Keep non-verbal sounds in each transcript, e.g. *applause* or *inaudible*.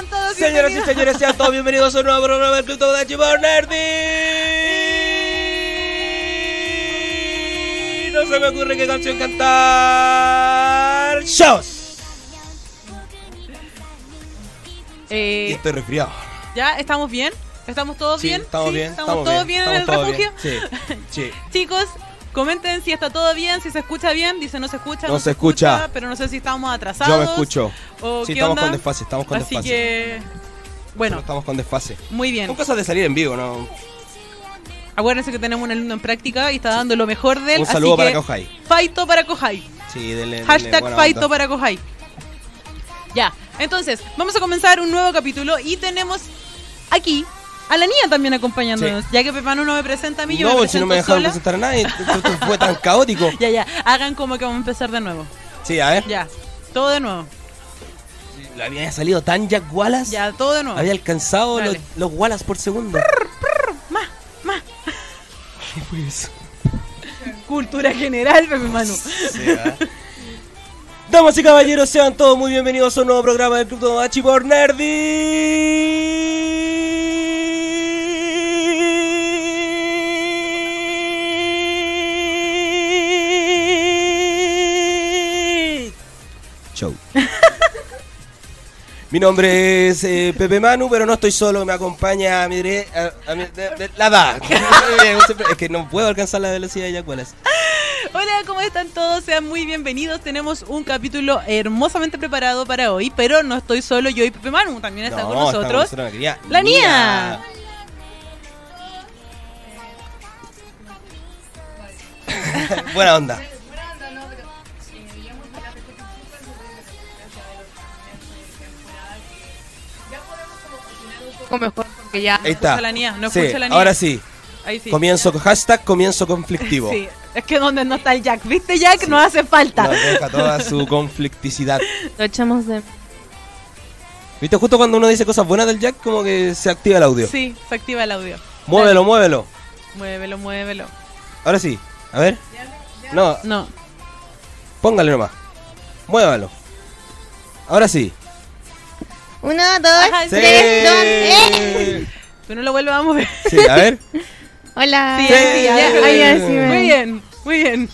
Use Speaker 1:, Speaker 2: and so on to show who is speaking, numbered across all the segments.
Speaker 1: Sean todos
Speaker 2: Señoras y señores, sean todos bienvenidos a un nuevo programa del Club de Chibor Nerdy. No se me ocurre qué canción cantar. ¡Shows! Y
Speaker 1: Eh,
Speaker 2: estoy resfriado.
Speaker 1: ¿Ya? ¿Estamos bien? ¿Estamos todos
Speaker 2: Sí,
Speaker 1: bien?
Speaker 2: estamos
Speaker 1: ¿Sí?
Speaker 2: bien.
Speaker 1: ¿Estamos, todos bien, en el refugio?
Speaker 2: bien. Sí, sí. *laughs*
Speaker 1: Chicos, comenten si está todo bien, si se escucha bien. Dice no se escucha.
Speaker 2: No se escucha.
Speaker 1: Pero no sé si estamos atrasados.
Speaker 2: Yo me escucho.
Speaker 1: O
Speaker 2: Sí,
Speaker 1: qué
Speaker 2: estamos
Speaker 1: onda.
Speaker 2: con desfase, estamos con
Speaker 1: Así
Speaker 2: desfase.
Speaker 1: que. Bueno,
Speaker 2: estamos con desfase.
Speaker 1: muy bien.
Speaker 2: Son cosas de salir en vivo, ¿no?
Speaker 1: Acuérdense que tenemos un alumno en práctica y está dando lo mejor de él.
Speaker 2: Un saludo
Speaker 1: así
Speaker 2: para Cojai.
Speaker 1: Faito para Cojai.
Speaker 2: Sí, denle, denle
Speaker 1: Hashtag Faito para Cojai. Ya, entonces, vamos a comenzar un nuevo capítulo y tenemos aquí a la niña también acompañándonos. Ya que Pepano no me presenta a mí, yo
Speaker 2: No,
Speaker 1: me
Speaker 2: si no me dejaron
Speaker 1: sola.
Speaker 2: presentar a nadie. *laughs* Esto fue tan caótico.
Speaker 1: Ya, ya, hagan como que vamos a empezar de nuevo.
Speaker 2: Sí, a ver.
Speaker 1: Ya, todo de nuevo.
Speaker 2: Había salido tan Jack Wallace.
Speaker 1: Ya, todo de nuevo.
Speaker 2: Había alcanzado los, los Wallace por segundo.
Speaker 1: Más, más.
Speaker 2: ¿Qué fue eso?
Speaker 1: Cultura general, Pepe Manu.
Speaker 2: Damas y caballeros, sean todos muy bienvenidos a un nuevo programa del Club Tomodachi por Nerdy. Mi nombre es eh, Pepe Manu, pero no estoy solo, me acompaña a mi, dere- a- a mi- de- de- la da. *laughs* es que no puedo alcanzar la velocidad de Wallace.
Speaker 1: Hola, ¿cómo están todos? Sean muy bienvenidos. Tenemos un capítulo hermosamente preparado para hoy, pero no estoy solo yo y Pepe Manu, también está con
Speaker 2: está
Speaker 1: nosotros.
Speaker 2: una querida
Speaker 1: La Nia. *laughs*
Speaker 2: Buena onda.
Speaker 3: Poco mejor porque ya
Speaker 2: Ahí está.
Speaker 1: la Nia, no
Speaker 2: Sí,
Speaker 1: la Nia.
Speaker 2: ahora sí.
Speaker 1: Ahí sí.
Speaker 2: Comienzo, hashtag comienzo conflictivo. *laughs*
Speaker 1: Sí, es que donde no está el Jack, ¿viste Jack? No hace falta.
Speaker 2: Nos deja toda su conflicticidad. *laughs*
Speaker 3: lo echamos de
Speaker 2: ¿Viste? Justo cuando uno dice cosas buenas del Jack, como que se activa el audio.
Speaker 1: Sí, se activa el audio.
Speaker 2: Muévelo, muévelo.
Speaker 1: Muévelo, muévelo.
Speaker 2: Ahora sí. A ver. No,
Speaker 1: No.
Speaker 2: póngale nomás. Muévalo. Ahora sí.
Speaker 3: Uno, dos,
Speaker 1: Ajá, sí.
Speaker 3: tres, dos, ¡eh!
Speaker 1: Tú no lo vuelvas a mover.
Speaker 2: Sí, a ver. *laughs*
Speaker 3: Hola.
Speaker 1: Sí,
Speaker 2: Sí.
Speaker 3: Ya,
Speaker 1: Muy bien, muy bien.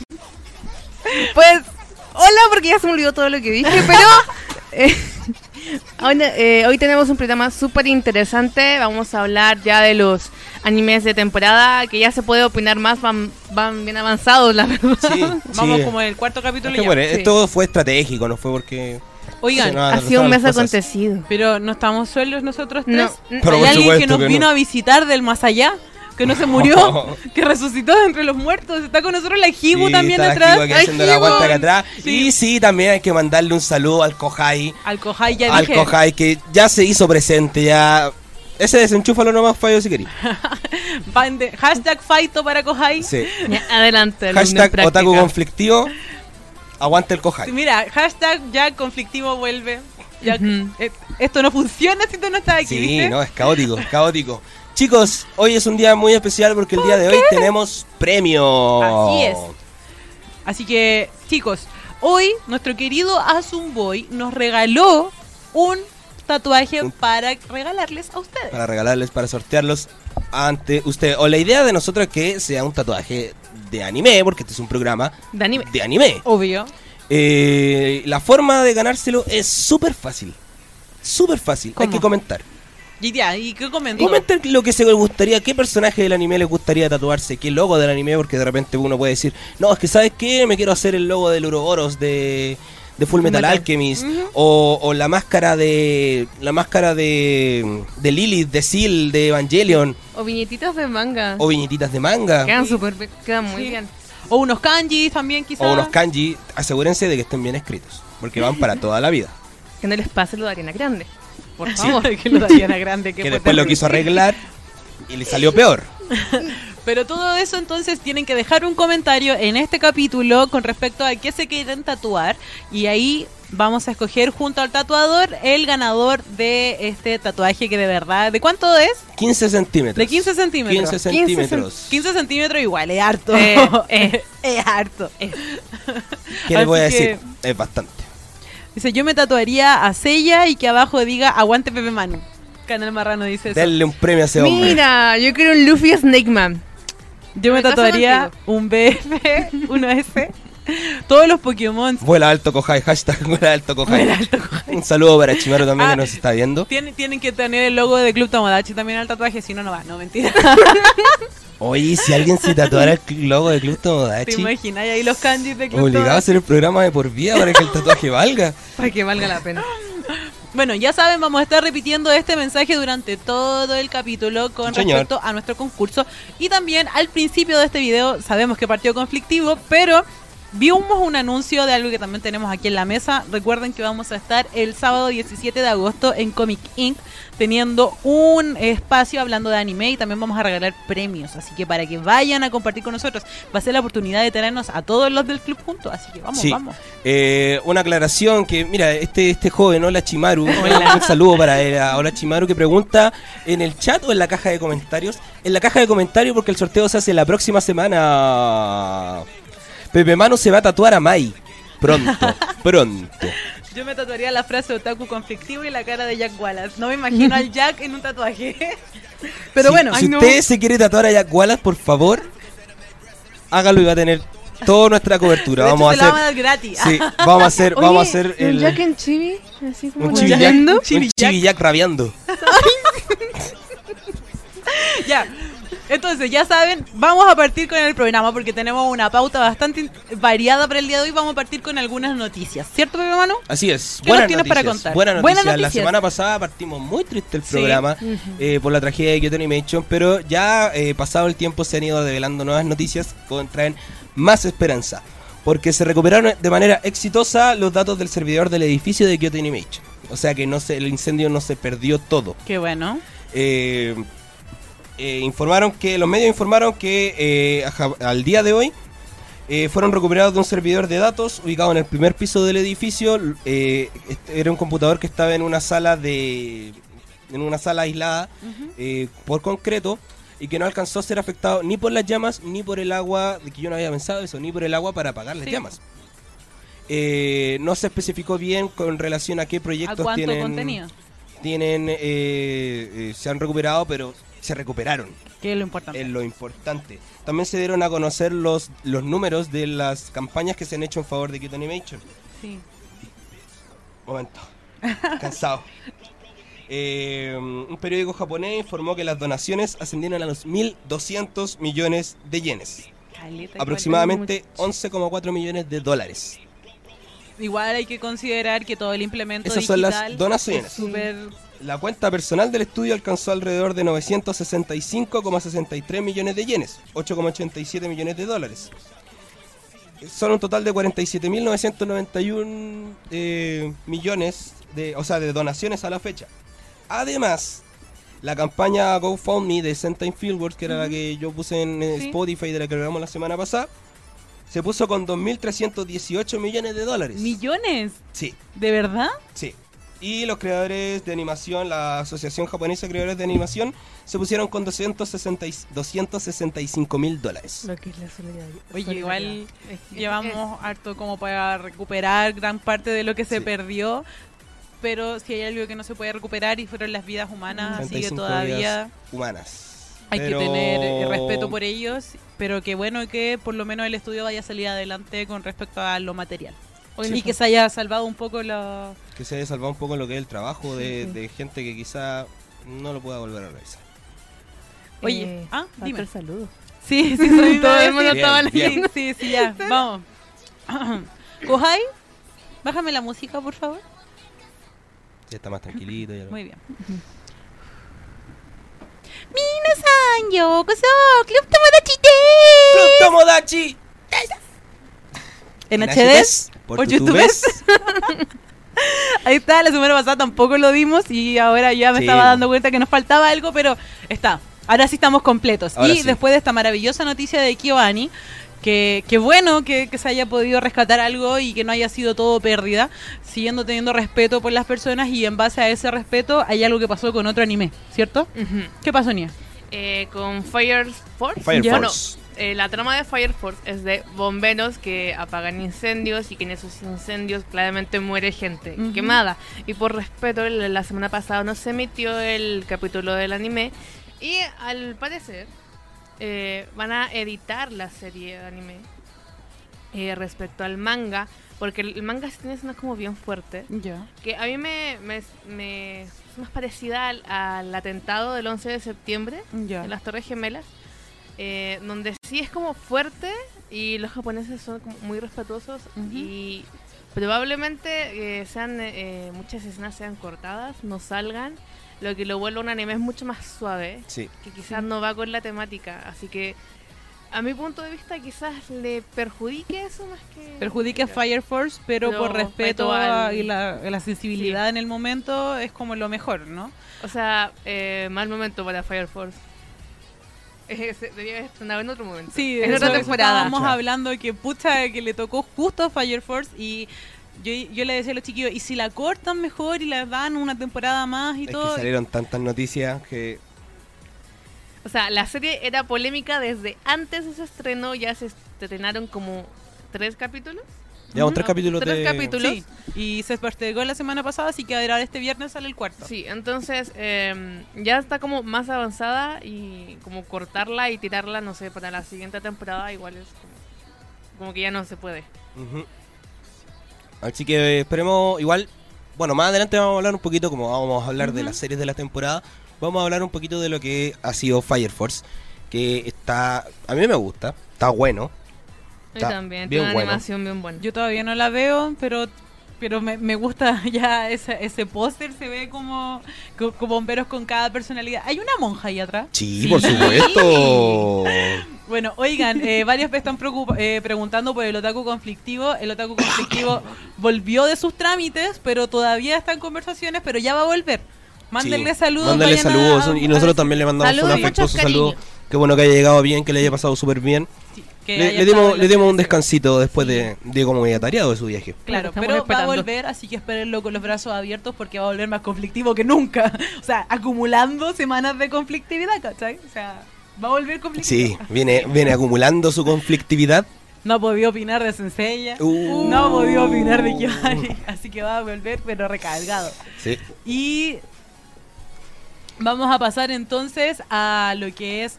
Speaker 3: Pues, hola, porque ya se me olvidó todo lo que dije, pero *laughs* eh, eh, hoy tenemos un programa súper interesante. Vamos a hablar ya de los animes de temporada, que ya se puede opinar más, van, van bien avanzados, la verdad.
Speaker 2: Sí. *laughs*
Speaker 1: Vamos
Speaker 2: sí.
Speaker 1: como en el cuarto capítulo
Speaker 2: Es que
Speaker 1: ya.
Speaker 2: bueno,
Speaker 3: sí.
Speaker 2: esto fue estratégico, no fue porque.
Speaker 1: Oigan,
Speaker 2: nos
Speaker 3: Ha sido un mes acontecido.
Speaker 1: pero no estamos solos nosotros tres.
Speaker 3: No,
Speaker 2: Pero
Speaker 1: ¿Hay alguien que nos
Speaker 2: que
Speaker 1: vino
Speaker 2: no.
Speaker 1: a visitar del más allá? Que no se *laughs* murió, que resucitó de entre los muertos. Está con nosotros la Hibu
Speaker 2: Sí,
Speaker 1: también
Speaker 2: vuelta acá atrás.
Speaker 1: Sí.
Speaker 2: Y sí, también hay que mandarle un saludo al Kohai.
Speaker 1: Al Kohai ya
Speaker 2: al
Speaker 1: dije.
Speaker 2: Kohai que ya se hizo presente, ya. Ese desenchúfalo nomás, fallo si *laughs*
Speaker 1: de- hashtag Faito para Kohai.
Speaker 2: Sí.
Speaker 3: Adelante,
Speaker 2: Hashtag
Speaker 3: práctica.
Speaker 2: otaku conflictivo. Aguante el Kohai.
Speaker 1: Mira, hashtag ya conflictivo vuelve. Ya, eh, esto no funciona si tú no estás aquí.
Speaker 2: Sí,
Speaker 1: ¿viste?
Speaker 2: no, es caótico, es caótico. Chicos, hoy es un día muy especial porque el día de hoy tenemos premio.
Speaker 1: Así es. Así que, chicos, hoy nuestro querido Asun Boy nos regaló un tatuaje
Speaker 2: Un-
Speaker 1: para regalarles a ustedes.
Speaker 2: Para regalarles, para sortearlos ante usted. O la idea de nosotros es que sea un tatuaje de anime, porque este es un programa
Speaker 3: De anime.
Speaker 2: de anime.
Speaker 1: Obvio.
Speaker 2: Eh, la forma de ganárselo es súper fácil. Súper fácil. Hay que comentar.
Speaker 1: Y ya, ¿y qué comentó?
Speaker 2: Comenten lo que se les gustaría, qué personaje del anime les gustaría tatuarse, qué logo del anime, porque de repente uno puede decir, no, es que sabes qué, me quiero hacer el logo del Uroboros de, de Full Metal
Speaker 3: Metal.
Speaker 2: Alchemist, o, o la máscara de la máscara de, de Lilith, de Seal, de Evangelion,
Speaker 3: O viñetitas de manga.
Speaker 2: o viñetitas de manga,
Speaker 3: Quedan súper bien, quedan muy
Speaker 1: Sí.
Speaker 3: bien.
Speaker 1: O unos kanjis también, quizás.
Speaker 2: o unos kanji, asegúrense de que estén bien escritos, porque van para toda la vida. *laughs*
Speaker 3: Que no les pase lo de Ariana Grande. Por
Speaker 1: Sí,
Speaker 3: favor.
Speaker 1: que lo darían *laughs* a grande.
Speaker 2: Que después lo quiso arreglar y le salió peor. *laughs*
Speaker 1: Pero todo eso entonces tienen que dejar un comentario en este capítulo con respecto a qué se quieren tatuar y ahí vamos a escoger junto al tatuador el ganador de este tatuaje que de verdad, ¿de cuánto es?
Speaker 2: 15 centímetros.
Speaker 1: De 15 centímetros.
Speaker 2: 15 centímetros.
Speaker 1: 15 centímetros igual, es harto.
Speaker 3: Eh, *laughs* eh.
Speaker 1: es harto.
Speaker 2: ¿Qué les voy a decir?
Speaker 1: que-
Speaker 2: Es bastante.
Speaker 1: Dice, yo me tatuaría a Sella y que abajo diga aguante Pepe Manu. Canal Marrano dice eso.
Speaker 2: Denle un premio a ese hombre.
Speaker 3: Mira, yo quiero un Luffy Snake Man.
Speaker 1: Yo me tatuaría un BF, *laughs* uno S. Todos los Pokémon.
Speaker 2: Vuela alto Kohai, hashtag *laughs* vuela alto Kohai. Un saludo para Chimaru también
Speaker 1: Ah,
Speaker 2: que nos está viendo.
Speaker 1: Tienen, tienen que tener el logo de Club Tomodachi también al tatuaje, si no, no va. No, mentira. *laughs*
Speaker 2: Oye, si alguien se tatuara el logo de Club
Speaker 1: ¿Te
Speaker 2: Tomodachi,
Speaker 1: imaginas? Y ahí los kanjis de Club
Speaker 2: obligado a hacer el programa de por vida para que el tatuaje valga.
Speaker 3: Para que valga la pena.
Speaker 1: Bueno, ya saben, vamos a estar repitiendo este mensaje durante todo el capítulo con
Speaker 2: señor.
Speaker 1: respecto a nuestro concurso. Y también al principio de este video, sabemos que partió conflictivo, pero vimos un anuncio de algo que también tenemos aquí en la mesa. Recuerden que vamos a estar el sábado 17 de agosto en Comic Inc. teniendo un espacio hablando de anime y también vamos a regalar premios. Así que para que vayan a compartir con nosotros, va a ser la oportunidad de tenernos a todos los del club juntos. Así que vamos,
Speaker 2: Sí.
Speaker 1: vamos.
Speaker 2: Eh, una aclaración que, mira, este, este joven, hola Chimaru, *laughs* un saludo para él, a hola Chimaru, que pregunta en el chat o en la caja de comentarios. En la caja de comentarios porque el sorteo se hace la próxima semana. Pepe Manu se va a tatuar a Mai. Pronto, *laughs* pronto.
Speaker 1: Yo me tatuaría la frase otaku conflictivo y la cara de Jack Wallace. No me imagino al *laughs* Jack en un tatuaje. *laughs* Pero
Speaker 2: Si-
Speaker 1: bueno,
Speaker 2: si
Speaker 3: Ay, no.
Speaker 2: usted se quiere tatuar a Jack Wallace, por favor, hágalo y va a tener toda nuestra cobertura.
Speaker 1: de hecho,
Speaker 2: Vamos
Speaker 1: se
Speaker 2: a
Speaker 1: la van a
Speaker 2: hacer.
Speaker 1: dar gratis.
Speaker 2: Sí, vamos a hacer, vamos a hacer
Speaker 3: ¿y un
Speaker 2: el.
Speaker 3: Jack en chibi, así como
Speaker 2: Un chibi Jack, un
Speaker 1: Chibi
Speaker 2: chibi Jack rabiando.
Speaker 1: ya. Entonces, ya saben, vamos a partir con el programa porque tenemos una pauta bastante variada para el día de hoy. Vamos a partir con algunas noticias. ¿Cierto, Pepe Manu?
Speaker 2: Así es.
Speaker 1: ¿Qué nos tienes para contar?
Speaker 2: Buenas
Speaker 1: Buenas
Speaker 2: noticias. La
Speaker 1: noticias.
Speaker 2: semana pasada partimos muy triste el
Speaker 1: Sí.
Speaker 2: programa eh, por la tragedia de Kyoto Animation, pero ya eh, pasado el tiempo se han ido revelando nuevas noticias que traen más esperanza. Porque se recuperaron de manera exitosa los datos del servidor del edificio de Kyoto Animation. O sea que no se, el incendio no se perdió todo.
Speaker 1: Qué bueno.
Speaker 2: Eh, eh, informaron que los medios informaron que eh, al día de hoy eh, fueron recuperados de un servidor de datos ubicado en el primer piso del edificio. eh, este era un computador que estaba en una sala de en una sala aislada eh, por concreto y que no alcanzó a ser afectado ni por las llamas ni por el agua, de que yo no había pensado eso, ni por el agua para apagar las
Speaker 1: Sí.
Speaker 2: llamas. Eh, no se especificó bien con relación a qué
Speaker 1: ¿A
Speaker 2: proyectos
Speaker 1: cuánto
Speaker 2: tienen
Speaker 1: contenido?
Speaker 2: tienen se han recuperado, pero se recuperaron,
Speaker 1: Que es lo importante.
Speaker 2: es lo importante. También se dieron a conocer los, los números de las campañas que se han hecho en favor de Kyoto Animation.
Speaker 1: Sí.
Speaker 2: Momento, *laughs* cansado. Eh, un periódico japonés informó que las donaciones ascendieron a los 1.200 millones de yenes,
Speaker 1: Caleta,
Speaker 2: aproximadamente 11,4 millones de dólares.
Speaker 1: Igual hay que considerar que todo el implemento
Speaker 2: Esas son las donaciones.
Speaker 1: es súper
Speaker 2: La cuenta personal del estudio alcanzó alrededor de 965,63 millones de yenes, 8,87 millones de dólares. Son un total de 47.991 eh, millones de, o sea, de donaciones a la fecha. Además, la campaña GoFundMe de Sentai Fieldworks, que era la que yo puse en eh,
Speaker 1: Sí.
Speaker 2: Spotify de la que hablamos la semana pasada, se puso con 2.318 millones de dólares.
Speaker 1: millones.
Speaker 2: sí.
Speaker 1: ¿De verdad?
Speaker 2: Sí. Y los creadores de animación, la Asociación Japonesa de Creadores de Animación, se pusieron con 260 y- 265 mil dólares.
Speaker 3: Lo que es la solidaridad.
Speaker 1: Oye, igual llevamos harto como para recuperar gran parte de lo que se
Speaker 2: Sí.
Speaker 1: perdió. Pero si hay algo que no se puede recuperar y fueron las vidas humanas, así que
Speaker 2: 35
Speaker 1: todavía
Speaker 2: vidas humanas.
Speaker 1: hay
Speaker 2: Pero-
Speaker 1: que tener eh, respeto por ellos. Pero qué bueno que por lo menos el estudio vaya a salir adelante con respecto a lo material.
Speaker 3: Hoy
Speaker 1: y que se haya salvado un poco la...
Speaker 2: Que se haya salvado un poco lo que es el trabajo de, de gente que quizá no lo pueda volver a realizar.
Speaker 1: Oye,
Speaker 3: Eh,
Speaker 1: ah, dime.
Speaker 3: el saludo.
Speaker 1: Sí, sí, soy *laughs*
Speaker 3: Todo el mundo
Speaker 1: sí,
Speaker 2: estaba
Speaker 1: sí,
Speaker 2: leyendo.
Speaker 1: sí, sí, ya, *laughs* vamos. *clears throat* Kohai, bájame la música, por favor.
Speaker 2: Ya está más tranquilito. Ya lo-
Speaker 1: Muy bien. Minasan, yokoso, Club Tomodachi
Speaker 2: ¡Club Tomodachi!
Speaker 1: En
Speaker 2: En
Speaker 1: HD,
Speaker 2: HDs, por
Speaker 1: por
Speaker 2: YouTubes. *laughs*
Speaker 1: ahí está, la semana pasada tampoco lo dimos y ahora ya me
Speaker 2: Sí.
Speaker 1: estaba dando cuenta que nos faltaba algo, pero está. Ahora sí estamos completos.
Speaker 2: Ahora
Speaker 1: y
Speaker 2: sí.
Speaker 1: después de esta maravillosa noticia de Kiyoani, que, que bueno que, que se haya podido rescatar algo y que no haya sido todo pérdida, siguiendo teniendo respeto por las personas y en base a ese respeto hay algo que pasó con otro anime, ¿cierto? ¿Qué pasó, Nia?
Speaker 3: Eh, con Fire Force.
Speaker 2: Fire Force.
Speaker 3: Eh, la trama de Fire Force es de bomberos que apagan incendios y que en esos incendios claramente muere gente quemada. Y por respeto, la semana pasada no se emitió el capítulo del anime y al parecer eh, van a editar la serie de anime eh, respecto al manga, porque el, manga sí tiene escenas como bien fuerte
Speaker 1: Ya.
Speaker 3: que a mí me, me, me es más parecida al, al atentado del 11 de septiembre en las Torres Gemelas, eh, donde sí es como fuerte y los japoneses son como muy respetuosos y probablemente eh, sean eh, muchas escenas sean cortadas, no salgan, lo que lo vuelve un anime es mucho más suave,
Speaker 2: Sí.
Speaker 3: que quizás no va con la temática, así que a mi punto de vista quizás le perjudique eso más que
Speaker 1: Perjudique a Fire Force, pero, por respeto a- y la, la sensibilidad
Speaker 3: Sí.
Speaker 1: en el momento es como lo mejor, ¿no?
Speaker 3: O sea, eh, mal momento para Fire Force. Debía haber estrenado en otro momento.
Speaker 1: Sí,
Speaker 3: en otra
Speaker 1: eso
Speaker 3: temporada.
Speaker 1: Estábamos
Speaker 2: Claro.
Speaker 1: hablando que pucha que le tocó justo a Fire Force y yo, yo le decía a los chiquillos, ¿y si la cortan mejor y la dan una temporada más y
Speaker 2: Es que
Speaker 1: todo?
Speaker 2: salieron tantas noticias que
Speaker 3: O sea, la serie era polémica desde antes de su estreno. Ya se estrenaron como tres capítulos.
Speaker 2: Llevamos tres capítulos
Speaker 3: Tres
Speaker 2: de...
Speaker 3: capítulos.
Speaker 1: Sí, y se postergó la semana pasada, así que ahora este viernes sale el cuarto.
Speaker 3: Sí, entonces eh, ya está como más avanzada y como cortarla y tirarla, no sé, para la siguiente temporada igual es como, como que ya no se puede.
Speaker 2: Así que eh, esperemos, igual, bueno, más adelante vamos a hablar un poquito, como vamos a hablar de las series de la temporada, vamos a hablar un poquito de lo que ha sido Fire Force, que está, a mí me gusta, está bueno.
Speaker 3: Y
Speaker 2: Está
Speaker 3: también
Speaker 2: bien
Speaker 3: tiene una
Speaker 2: bueno.
Speaker 3: animación bien buena.
Speaker 1: Yo todavía no la veo, pero pero me, me gusta *laughs* ya ese, ese póster, se ve como, co- como bomberos con cada personalidad. ¿Hay una monja ahí atrás?
Speaker 2: Sí, por supuesto. *laughs*
Speaker 1: Bueno, oigan, eh, varios me están eh, preguntando por el otaku conflictivo. El otaku conflictivo *coughs* volvió de sus trámites, pero todavía está en conversaciones, pero ya va a volver. Mándenle
Speaker 2: Sí,
Speaker 1: saludos.
Speaker 2: Mándenle saludos
Speaker 1: a-
Speaker 2: y nosotros
Speaker 1: a-
Speaker 2: también le mandamos
Speaker 3: Saludos,
Speaker 2: un afectuoso saludo. Qué bueno que haya llegado bien, que le haya pasado súper bien.
Speaker 1: sí,
Speaker 2: Le, le dimos, le dimos un descansito después de, de como media tareado de su viaje.
Speaker 1: Claro,
Speaker 3: Estamos
Speaker 1: pero va a volver, así que espérenlo con los brazos abiertos porque va a volver más conflictivo que nunca. *laughs* O sea, acumulando semanas de conflictividad, ¿cachai? O sea, va a volver conflictivo.
Speaker 2: Sí, viene, viene acumulando su conflictividad.
Speaker 1: No ha podido opinar de Senseiya.
Speaker 2: Uh.
Speaker 1: No ha podido opinar de Kiari. *laughs* Así que va a volver, pero recargado.
Speaker 2: Sí.
Speaker 1: Y vamos a pasar entonces a lo que es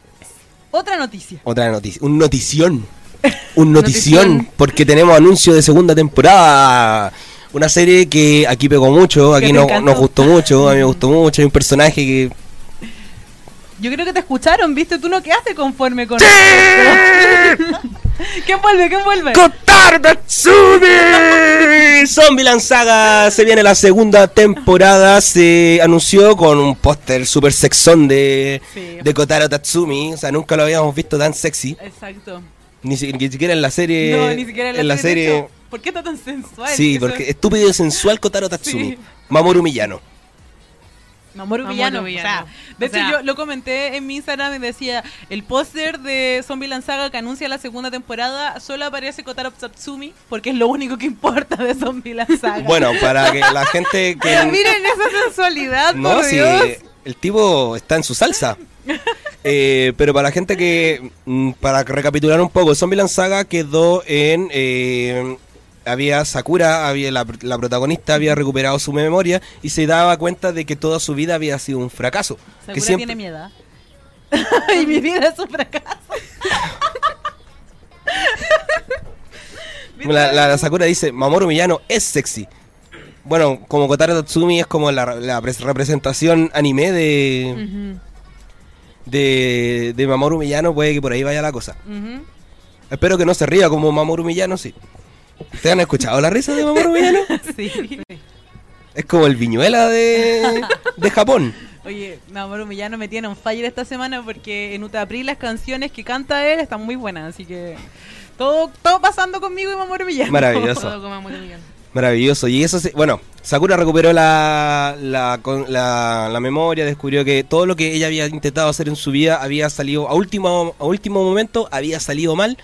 Speaker 1: otra noticia.
Speaker 2: Otra noticia, un notición. *laughs* Un notición,
Speaker 3: Notición.
Speaker 2: porque tenemos anuncio de segunda temporada. Una serie que aquí pegó mucho, aquí no, nos gustó mucho, a mí me gustó mucho. Hay un personaje que.
Speaker 1: Yo creo que te escucharon, ¿viste? Tú no quedaste conforme con... *laughs* ¿Quién vuelve? ¿Quién vuelve?
Speaker 2: ¡Kotaro Tatsumi! Zombieland Saga se viene la segunda temporada. Se anunció con un póster super sexón de,
Speaker 1: Sí.
Speaker 2: de Kotaro Tatsumi. O sea, nunca lo habíamos visto tan sexy.
Speaker 1: Exacto.
Speaker 2: Ni, ni siquiera en la serie.
Speaker 1: no, ni siquiera en la, serie.
Speaker 2: serie
Speaker 1: de hecho, ¿Por qué está tan sensual?
Speaker 2: Sí, porque
Speaker 1: es-
Speaker 2: estúpido y sensual Kotaro Tatsumi.
Speaker 1: Sí.
Speaker 2: Mamoru Miyano.
Speaker 1: Mamoru
Speaker 3: Mamoru
Speaker 1: Villano.
Speaker 3: Villano.
Speaker 1: O sea, de
Speaker 3: O
Speaker 1: hecho,
Speaker 3: sea-
Speaker 1: yo lo comenté en mi Instagram y decía: el póster de Zombieland Saga que anuncia la segunda temporada solo aparece Kotaro Tatsumi porque es lo único que importa de Zombieland Saga.
Speaker 2: Bueno, para que la *laughs* gente que.
Speaker 3: Miren esa sensualidad,
Speaker 2: No,
Speaker 3: por
Speaker 2: si
Speaker 3: Dios.
Speaker 2: el tipo está en su salsa. Eh, pero para la gente que, mm, para recapitular un poco, Zombieland Saga quedó en... eh, había Sakura, había la, la protagonista había recuperado su memoria y se daba cuenta de que toda su vida había sido un fracaso. Que siempre,
Speaker 1: tiene miedo. *laughs* y mi vida es un fracaso. *laughs*
Speaker 2: la, la- la Sakura dice, Mamoru Miyano es sexy. Bueno, como Kotaro Tatsumi es como la, la pres- representación anime de, de, de Mamoru Miyano, puede que por ahí vaya la cosa. Espero que no se ría como Mamoru Miyano, sí. ¿Ustedes han escuchado la risa de Mamoru Miyano? *laughs*
Speaker 1: Sí.
Speaker 2: Es como el viñuela de, de Japón.
Speaker 1: Oye, Mamoru Millano me tiene un fire esta semana porque en Utapri las canciones que canta él están muy buenas, así que todo, todo pasando conmigo y Mamoru Millano.
Speaker 2: Maravilloso.
Speaker 3: Todo como Mamoru Villano.
Speaker 2: Maravilloso. Y eso, se- bueno, Sakura recuperó la, la, con- la, la memoria, descubrió que todo lo que ella había intentado hacer en su vida había salido, a último, a último momento, había salido mal.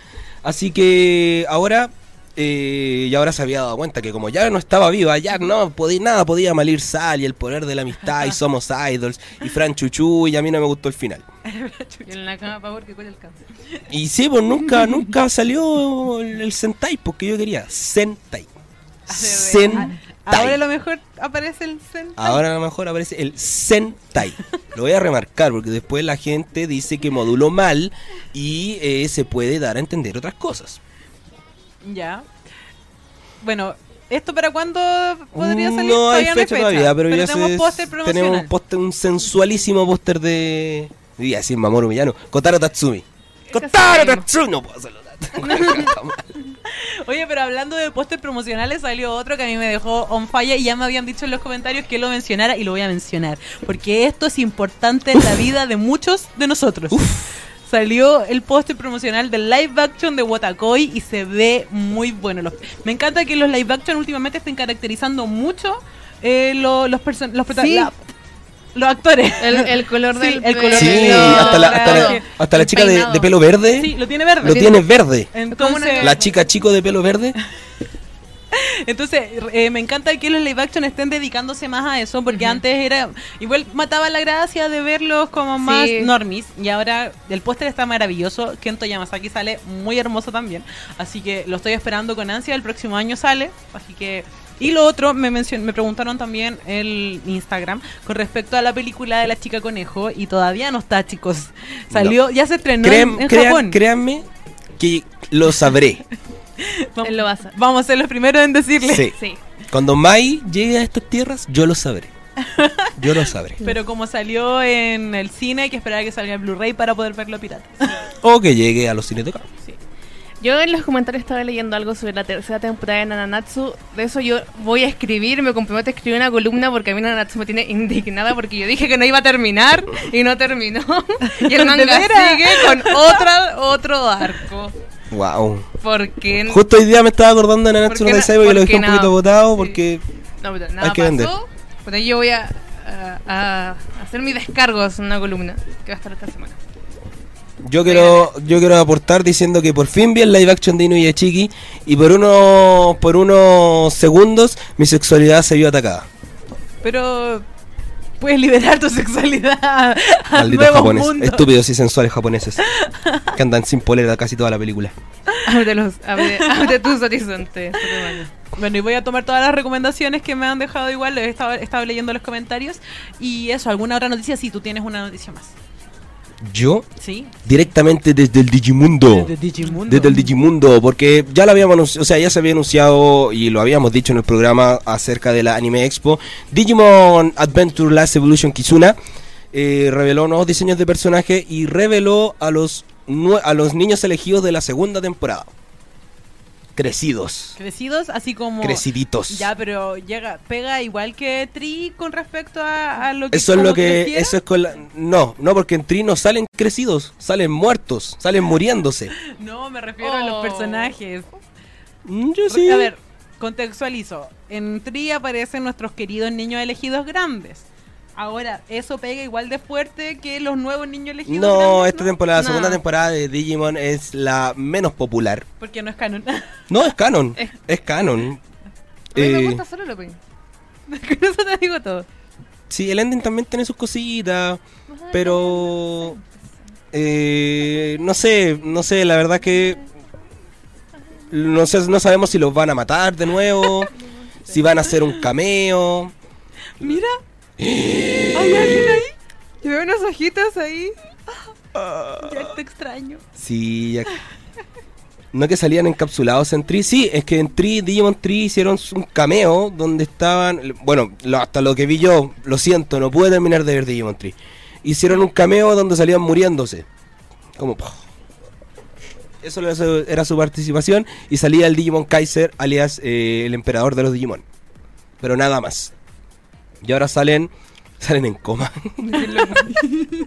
Speaker 2: Así que ahora eh, y ahora se había dado cuenta que como ya no estaba viva, ya no podía, nada podía malir Sal y el poder de la amistad y *laughs* somos idols y Fran Chuchu y a mí no me gustó el final. *laughs*
Speaker 3: Y en la cama Power que cuál el cáncer.
Speaker 2: Y sí, pues nunca, nunca salió el, el Sentai porque yo quería Sentai. Sentai.
Speaker 1: Ahora a lo mejor aparece el Sentai.
Speaker 2: Ahora a lo mejor aparece el Sentai. Lo voy a remarcar porque después la gente dice que moduló mal y eh, se puede dar a entender otras cosas.
Speaker 1: Ya. Bueno, ¿esto para cuándo podría salir?
Speaker 2: No hay
Speaker 1: Todavía
Speaker 2: fecha todavía, pero, ya
Speaker 1: tenemos póster
Speaker 2: tenemos un póster, un sensualísimo póster de. Iba a decir Mamoru Miyano. Kotaro Tatsumi. Kotaro. Tatsumi. No puedo hacerlo. *laughs*
Speaker 1: Oye, pero hablando de póster promocionales, salió otro que a mí me dejó on fire y ya me habían dicho en los comentarios que lo mencionara y lo voy a mencionar. Porque esto es importante en la vida de muchos de nosotros. Salió el póster promocional del live action de Watakoi y se ve muy bueno. Los- me encanta que los live action últimamente estén caracterizando mucho eh, lo- los, person- los, prota-
Speaker 3: Sí.
Speaker 1: la- los actores.
Speaker 3: El, el *laughs* color
Speaker 1: Sí,
Speaker 3: del
Speaker 1: el color
Speaker 2: Sí,
Speaker 1: del
Speaker 2: hasta la, hasta la, hasta chica de, pelo verde.
Speaker 1: Sí, lo tiene verde.
Speaker 2: Lo tiene verde.
Speaker 1: Entonces,
Speaker 2: La chica chico de pelo verde. *laughs* *laughs*
Speaker 1: Entonces, eh, me encanta que los live action estén dedicándose más a eso, porque antes era. Igual mataba la gracia de verlos como más
Speaker 3: Sí.
Speaker 1: normis, y ahora el póster está maravilloso. Kento Yamasaki sale muy hermoso también, así que lo estoy esperando con ansia. El próximo año sale, así que. Y lo otro, me, mencion- me preguntaron también el Instagram con respecto a la película de la chica conejo, y todavía no está, chicos. Salió, ya se estrenó
Speaker 2: Crean-
Speaker 1: en, en
Speaker 2: crean-
Speaker 1: Japón.
Speaker 2: créanme que lo sabré. *laughs*
Speaker 1: Vamos-
Speaker 3: Él lo va a hacer.
Speaker 1: Vamos a ser los primeros en decirle.
Speaker 2: Sí.
Speaker 3: Sí.
Speaker 2: Cuando Mai llegue a estas tierras, yo lo sabré. Yo lo sabré.
Speaker 1: Pero como salió en el cine, hay que esperar a que salga el Blu-ray para poder verlo pirata. *laughs*
Speaker 2: O que llegue a los cines de acá.
Speaker 3: Yo en los comentarios estaba leyendo algo sobre la tercera temporada de Nananatsu. De eso yo voy a escribir, me comprometo a escribir una columna porque a mí Nananatsu me tiene indignada porque yo dije que no iba a terminar y no terminó. *laughs* Y el *laughs*
Speaker 1: ¿De
Speaker 3: manga sigue con otra, otro arco.
Speaker 2: Wow.
Speaker 3: Porque
Speaker 2: Justo hoy día me estaba acordando de Nanatsu
Speaker 3: ¿Por
Speaker 2: no Taizai porque lo
Speaker 3: por
Speaker 2: dejé un poquito botado
Speaker 3: Sí.
Speaker 2: porque
Speaker 3: no, pero nada
Speaker 2: Hay que
Speaker 3: pasó.
Speaker 2: vender.
Speaker 3: Pero yo voy a, a- a hacer mis descargos en una columna que va a estar esta semana.
Speaker 2: yo quiero yo quiero aportar diciendo que por fin vi el live action de Inuyashiki y por unos por unos segundos mi sexualidad se vio atacada.
Speaker 1: Pero puedes liberar tu sexualidad a
Speaker 2: Malditos
Speaker 1: nuevos
Speaker 2: japoneses,
Speaker 1: mundos.
Speaker 2: estúpidos y sensuales japoneses que andan sin polera casi toda la película.
Speaker 3: Abre, los, abre, abre tus horizontes.
Speaker 1: Bueno, y voy a tomar todas las recomendaciones que me han dejado igual. He estado, he estado leyendo los comentarios. Y eso, ¿alguna otra noticia? Sí, tú tienes una noticia más.
Speaker 2: Yo
Speaker 1: ¿Sí?
Speaker 2: directamente desde el Digimundo.
Speaker 1: Desde Digimundo.
Speaker 2: Desde el Digimundo, porque ya lo habíamos o sea, ya se había anunciado y lo habíamos dicho en el programa acerca de la Anime Expo. Digimon Adventure Last Evolution Kizuna eh, reveló nuevos diseños de personaje y reveló a los a los niños elegidos de la segunda temporada. Crecidos,
Speaker 1: Crecidos, así como...
Speaker 2: creciditos.
Speaker 1: Ya, pero llega, pega igual que Tri con respecto a, a lo que
Speaker 2: Eso es lo que
Speaker 1: creciera.
Speaker 2: eso es con la- no, no porque en Tri no salen crecidos, salen muertos, salen muriéndose. *laughs*
Speaker 1: No, me refiero a los
Speaker 3: Oh.
Speaker 1: personajes.
Speaker 2: Mm, Yo sí.
Speaker 1: A ver, contextualizo. En Tri aparecen nuestros queridos niños elegidos grandes. Ahora, eso pega igual de fuerte que los nuevos niños elegidos
Speaker 2: No,
Speaker 1: grandes,
Speaker 2: esta temporada, la
Speaker 3: No.
Speaker 2: segunda temporada de Digimon es la menos popular.
Speaker 1: Porque no es canon. *laughs*
Speaker 2: No, es canon.
Speaker 3: Es-
Speaker 2: Es canon.
Speaker 3: A mí
Speaker 2: Eh,
Speaker 3: me gusta solo lo pin. *laughs*
Speaker 1: Con eso te digo todo.
Speaker 2: sí, el ending también tiene sus cositas, pero... eh, no sé, no sé, la verdad que... No, sé, no sabemos si los van a matar de nuevo, *laughs* si van a hacer un cameo.
Speaker 1: Mira. ¿Hay alguien ahí? Yo veo unos ojitos ahí. Ya te extraño.
Speaker 2: Sí, ya- No que salían encapsulados en Tree, sí, es que en Tree, Digimon Tree hicieron un cameo donde estaban, bueno, lo- hasta lo que vi yo, lo siento, no pude terminar de ver Digimon Tree. Hicieron un cameo donde salían muriéndose. Como... Eso era su- era su participación y salía el Digimon Kaiser, alias eh, el emperador de los Digimon. Pero nada más. Y ahora salen, salen en coma. *laughs* *laughs*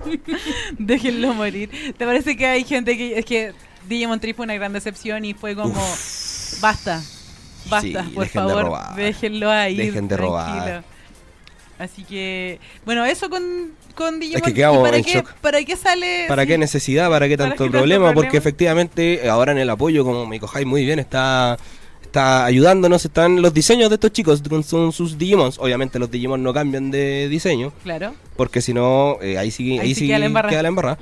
Speaker 1: Déjenlo morir. ¿Te parece que hay gente que... Es que Digimon Tree fue una gran decepción y fue como... Basta. Basta,
Speaker 2: Sí,
Speaker 1: por
Speaker 2: dejen de
Speaker 1: favor.
Speaker 2: robar.
Speaker 1: Déjenlo ahí.
Speaker 2: Dejen de robar.
Speaker 1: tranquilo. Así que... Bueno, eso con, con Digimon.
Speaker 2: que quedamos
Speaker 1: ¿Y para
Speaker 2: en
Speaker 1: qué,
Speaker 2: shock.
Speaker 1: ¿Para qué sale...?
Speaker 2: ¿Para
Speaker 1: sí,
Speaker 2: qué necesidad? ¿Para qué
Speaker 1: ¿Para
Speaker 2: tanto
Speaker 1: qué tanto
Speaker 2: problema? Porque efectivamente, eh, ahora en el apoyo, como me cojáis muy bien, está está ayudándonos, están los diseños de estos chicos con son sus Digimons. Obviamente los Digimon no cambian de diseño,
Speaker 1: Claro.
Speaker 2: porque si no, eh, ahí sí,
Speaker 1: Ahí
Speaker 2: ahí
Speaker 1: sí queda la embarrada.
Speaker 2: queda la embarrada.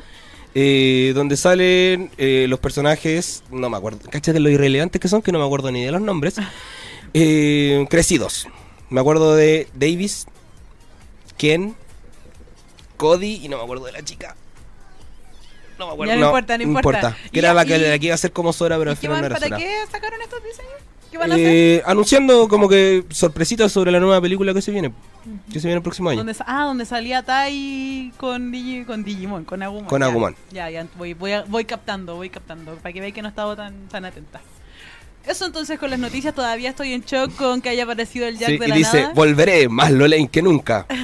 Speaker 2: Eh, donde salen eh, los personajes, no me acuerdo, cáchate lo irrelevantes que son, que no me acuerdo ni de los nombres, *laughs* eh, crecidos. Me acuerdo de Davis, Ken, Cody y no me acuerdo de la chica. No me acuerdo.
Speaker 1: Ya no importa, no importa.
Speaker 2: Que
Speaker 1: Y-
Speaker 2: era la que,
Speaker 1: y-
Speaker 2: la que iba a ser como Sora, pero
Speaker 1: ¿Y
Speaker 2: al final no era
Speaker 1: ¿Para
Speaker 2: Sora.
Speaker 1: qué sacaron estos diseños? ¿Qué van a hacer?
Speaker 2: Eh, anunciando como que sorpresitas sobre la nueva película que se viene. Que se viene el próximo año.
Speaker 1: Ah, donde salía Tai con, Digi- con Digimon, con Agumon.
Speaker 2: Con
Speaker 1: ya.
Speaker 2: Agumon.
Speaker 1: Ya, ya, voy, voy, voy captando, voy captando, para que veáis que no estaba tan, tan atenta. Eso entonces con las noticias, todavía estoy en shock con que haya aparecido el Jack
Speaker 2: Sí,
Speaker 1: de
Speaker 2: y
Speaker 1: la
Speaker 2: dice,
Speaker 1: nada.
Speaker 2: volveré más Lolain que nunca. *laughs*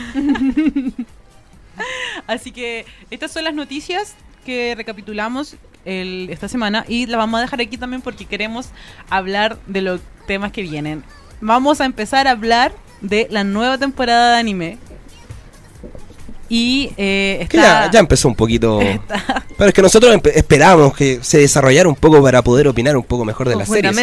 Speaker 1: Así que estas son las noticias que recapitulamos el- esta semana y las vamos a dejar aquí también porque queremos hablar de los temas que vienen. Vamos a empezar a hablar de la nueva temporada de anime. Y eh,
Speaker 2: Que
Speaker 1: está,
Speaker 2: ya, ya empezó un poquito. *laughs*
Speaker 1: está-
Speaker 2: Pero es que nosotros esperábamos que se desarrollara un poco para poder opinar un poco mejor de
Speaker 3: Con
Speaker 2: las series.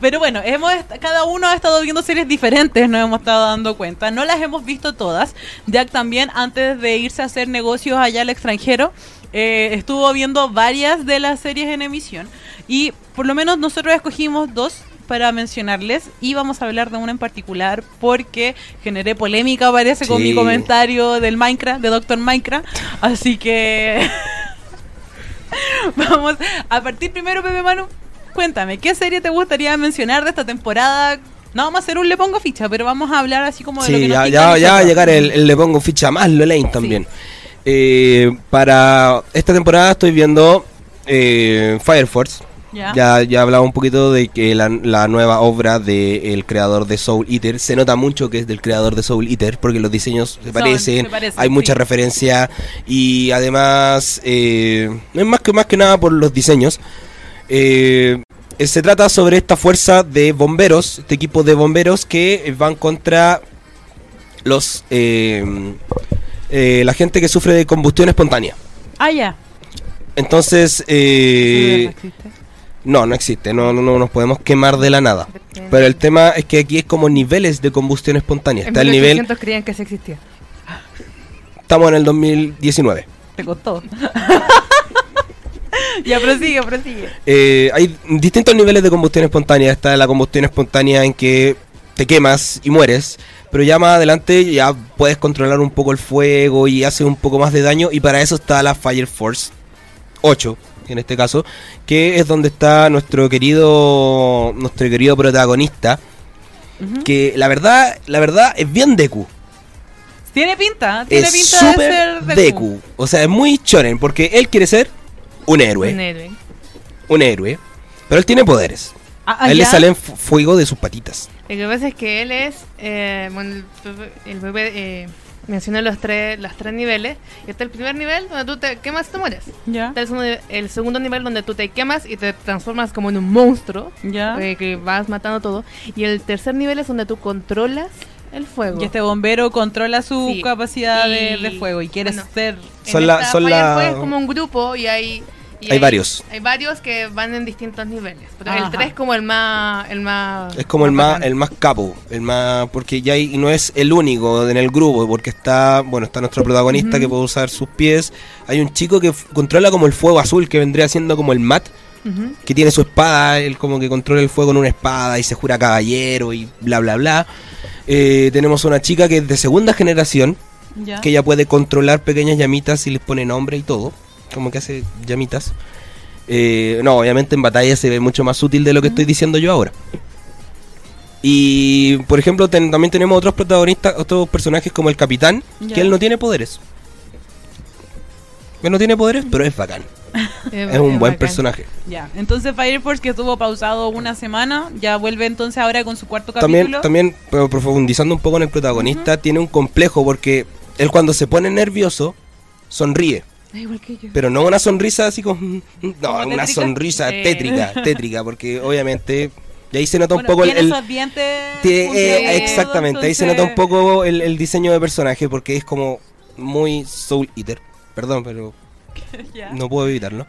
Speaker 1: Pero bueno, hemos cada uno ha estado viendo series diferentes, nos hemos estado dando cuenta. No las hemos visto todas. Jack también, antes de irse a hacer negocios allá al extranjero, eh, estuvo viendo varias de las series en emisión. Y por lo menos nosotros escogimos dos para mencionarles y vamos a hablar de una en particular porque generé polémica parece con
Speaker 2: Sí.
Speaker 1: mi comentario del Minecraft, de Doctor Minecraft, así que *laughs* vamos a partir primero Pepe Manu, cuéntame, ¿qué serie te gustaría mencionar de esta temporada? No vamos a hacer un le pongo ficha, pero vamos a hablar así como de lo
Speaker 2: Sí,
Speaker 1: que nos
Speaker 2: ya, ya, va a llegar el, el le pongo ficha más Lolain también. Eh, para esta temporada estoy viendo eh, Fire Force.
Speaker 1: Ya.
Speaker 2: Ya, ya hablaba un poquito de que la, la nueva obra del creador de Soul Eater se nota mucho que es del creador de Soul Eater porque los diseños se
Speaker 1: Son,
Speaker 2: parecen,
Speaker 1: se parecen,
Speaker 2: hay mucha referencia y además eh, más que más que nada por los diseños. Eh, se trata sobre esta fuerza de bomberos, este equipo de bomberos que eh, van contra los eh, eh, la gente que sufre de combustión espontánea.
Speaker 1: Ah, ya.
Speaker 2: Entonces, eh,
Speaker 1: No
Speaker 2: no, existe, no, no, no nos podemos quemar de la nada. Pero el tema es que aquí es como niveles de combustión espontánea.
Speaker 3: En
Speaker 2: Está el nivel,
Speaker 3: 1800 creían que se existía.
Speaker 2: estamos en el 2019.
Speaker 1: Te costó. *laughs* *laughs* ya, prosigue, prosigue.
Speaker 2: Eh, hay distintos niveles de combustión espontánea. Está la combustión espontánea en que te quemas y mueres. Pero ya más adelante ya puedes controlar un poco el fuego y hace un poco más de daño. Y para eso está la Fire Force 8, en este caso, que es donde está nuestro querido nuestro querido protagonista. Que la verdad, la verdad es bien Deku.
Speaker 1: Tiene pinta, tiene
Speaker 2: Es
Speaker 1: pinta de ser Deku.
Speaker 2: Deku. O sea, es muy chonen porque él quiere ser un héroe.
Speaker 3: Un héroe.
Speaker 2: un héroe, pero él tiene poderes.
Speaker 1: Ah,
Speaker 2: a él le salen fu- fuego de sus patitas.
Speaker 3: Lo que pasa es que él es, eh, bueno, el bebé, eh, mencionó los tres, los tres niveles. Y está el primer nivel donde tú te quemas y te mueres.
Speaker 1: Ya,
Speaker 3: Está el segundo, el segundo nivel donde tú te quemas y te transformas como en un monstruo.
Speaker 1: ya.
Speaker 3: eh, que vas matando todo. Y el tercer nivel es donde tú controlas el fuego.
Speaker 1: Y este bombero controla su
Speaker 3: Sí.
Speaker 1: capacidad de,
Speaker 3: Y-
Speaker 1: de fuego y quiere
Speaker 3: bueno,
Speaker 1: ser...
Speaker 3: En
Speaker 2: Son la-
Speaker 3: esta
Speaker 2: son la-
Speaker 3: es como un grupo y hay...
Speaker 2: Hay varios.
Speaker 3: Hay varios que van en distintos niveles. Pero
Speaker 1: Ajá.
Speaker 3: el 3 es como el más... El más
Speaker 2: Es como el más,
Speaker 3: bacán.
Speaker 2: el más capo, el más, porque ya hay- y no es el único en el grupo, porque está, bueno, está nuestro protagonista que puede usar sus pies. Hay un chico que controla como el fuego azul, que vendría siendo como el mat, que tiene su espada, él como que controla el fuego en una espada y se jura caballero y bla bla bla. Eh, tenemos una chica que es de segunda generación,
Speaker 1: Ya.
Speaker 2: que ella puede controlar pequeñas llamitas y les pone nombre y todo, como que hace llamitas. Eh, no, obviamente en batalla se ve mucho más útil de lo que estoy diciendo yo ahora. Y por ejemplo, ten- también tenemos otros protagonistas, otros personajes como el capitán,
Speaker 1: Ya.
Speaker 2: que él no tiene poderes. Él no tiene poderes, pero es bacán. *laughs* Es un buen
Speaker 3: bacán.
Speaker 2: personaje.
Speaker 1: Ya, entonces Fire Force que estuvo pausado una semana, ya vuelve entonces ahora con su cuarto
Speaker 2: También,
Speaker 1: capítulo.
Speaker 2: también pero profundizando un poco en el protagonista, tiene un complejo porque él cuando se pone nervioso, sonríe.
Speaker 3: Igual que yo.
Speaker 2: Pero no una sonrisa así como... No,
Speaker 1: ¿Como
Speaker 2: una
Speaker 1: tétrica?
Speaker 2: sonrisa
Speaker 1: Eh.
Speaker 2: tétrica, tétrica, porque obviamente... Y ahí se nota
Speaker 1: Bueno,
Speaker 2: un poco el... el-
Speaker 1: dientes
Speaker 2: eh, exactamente, ahí se
Speaker 1: entonces-
Speaker 2: nota un poco el, el diseño de personaje, porque es como muy Soul Eater. Perdón, pero *laughs* no puedo evitarlo.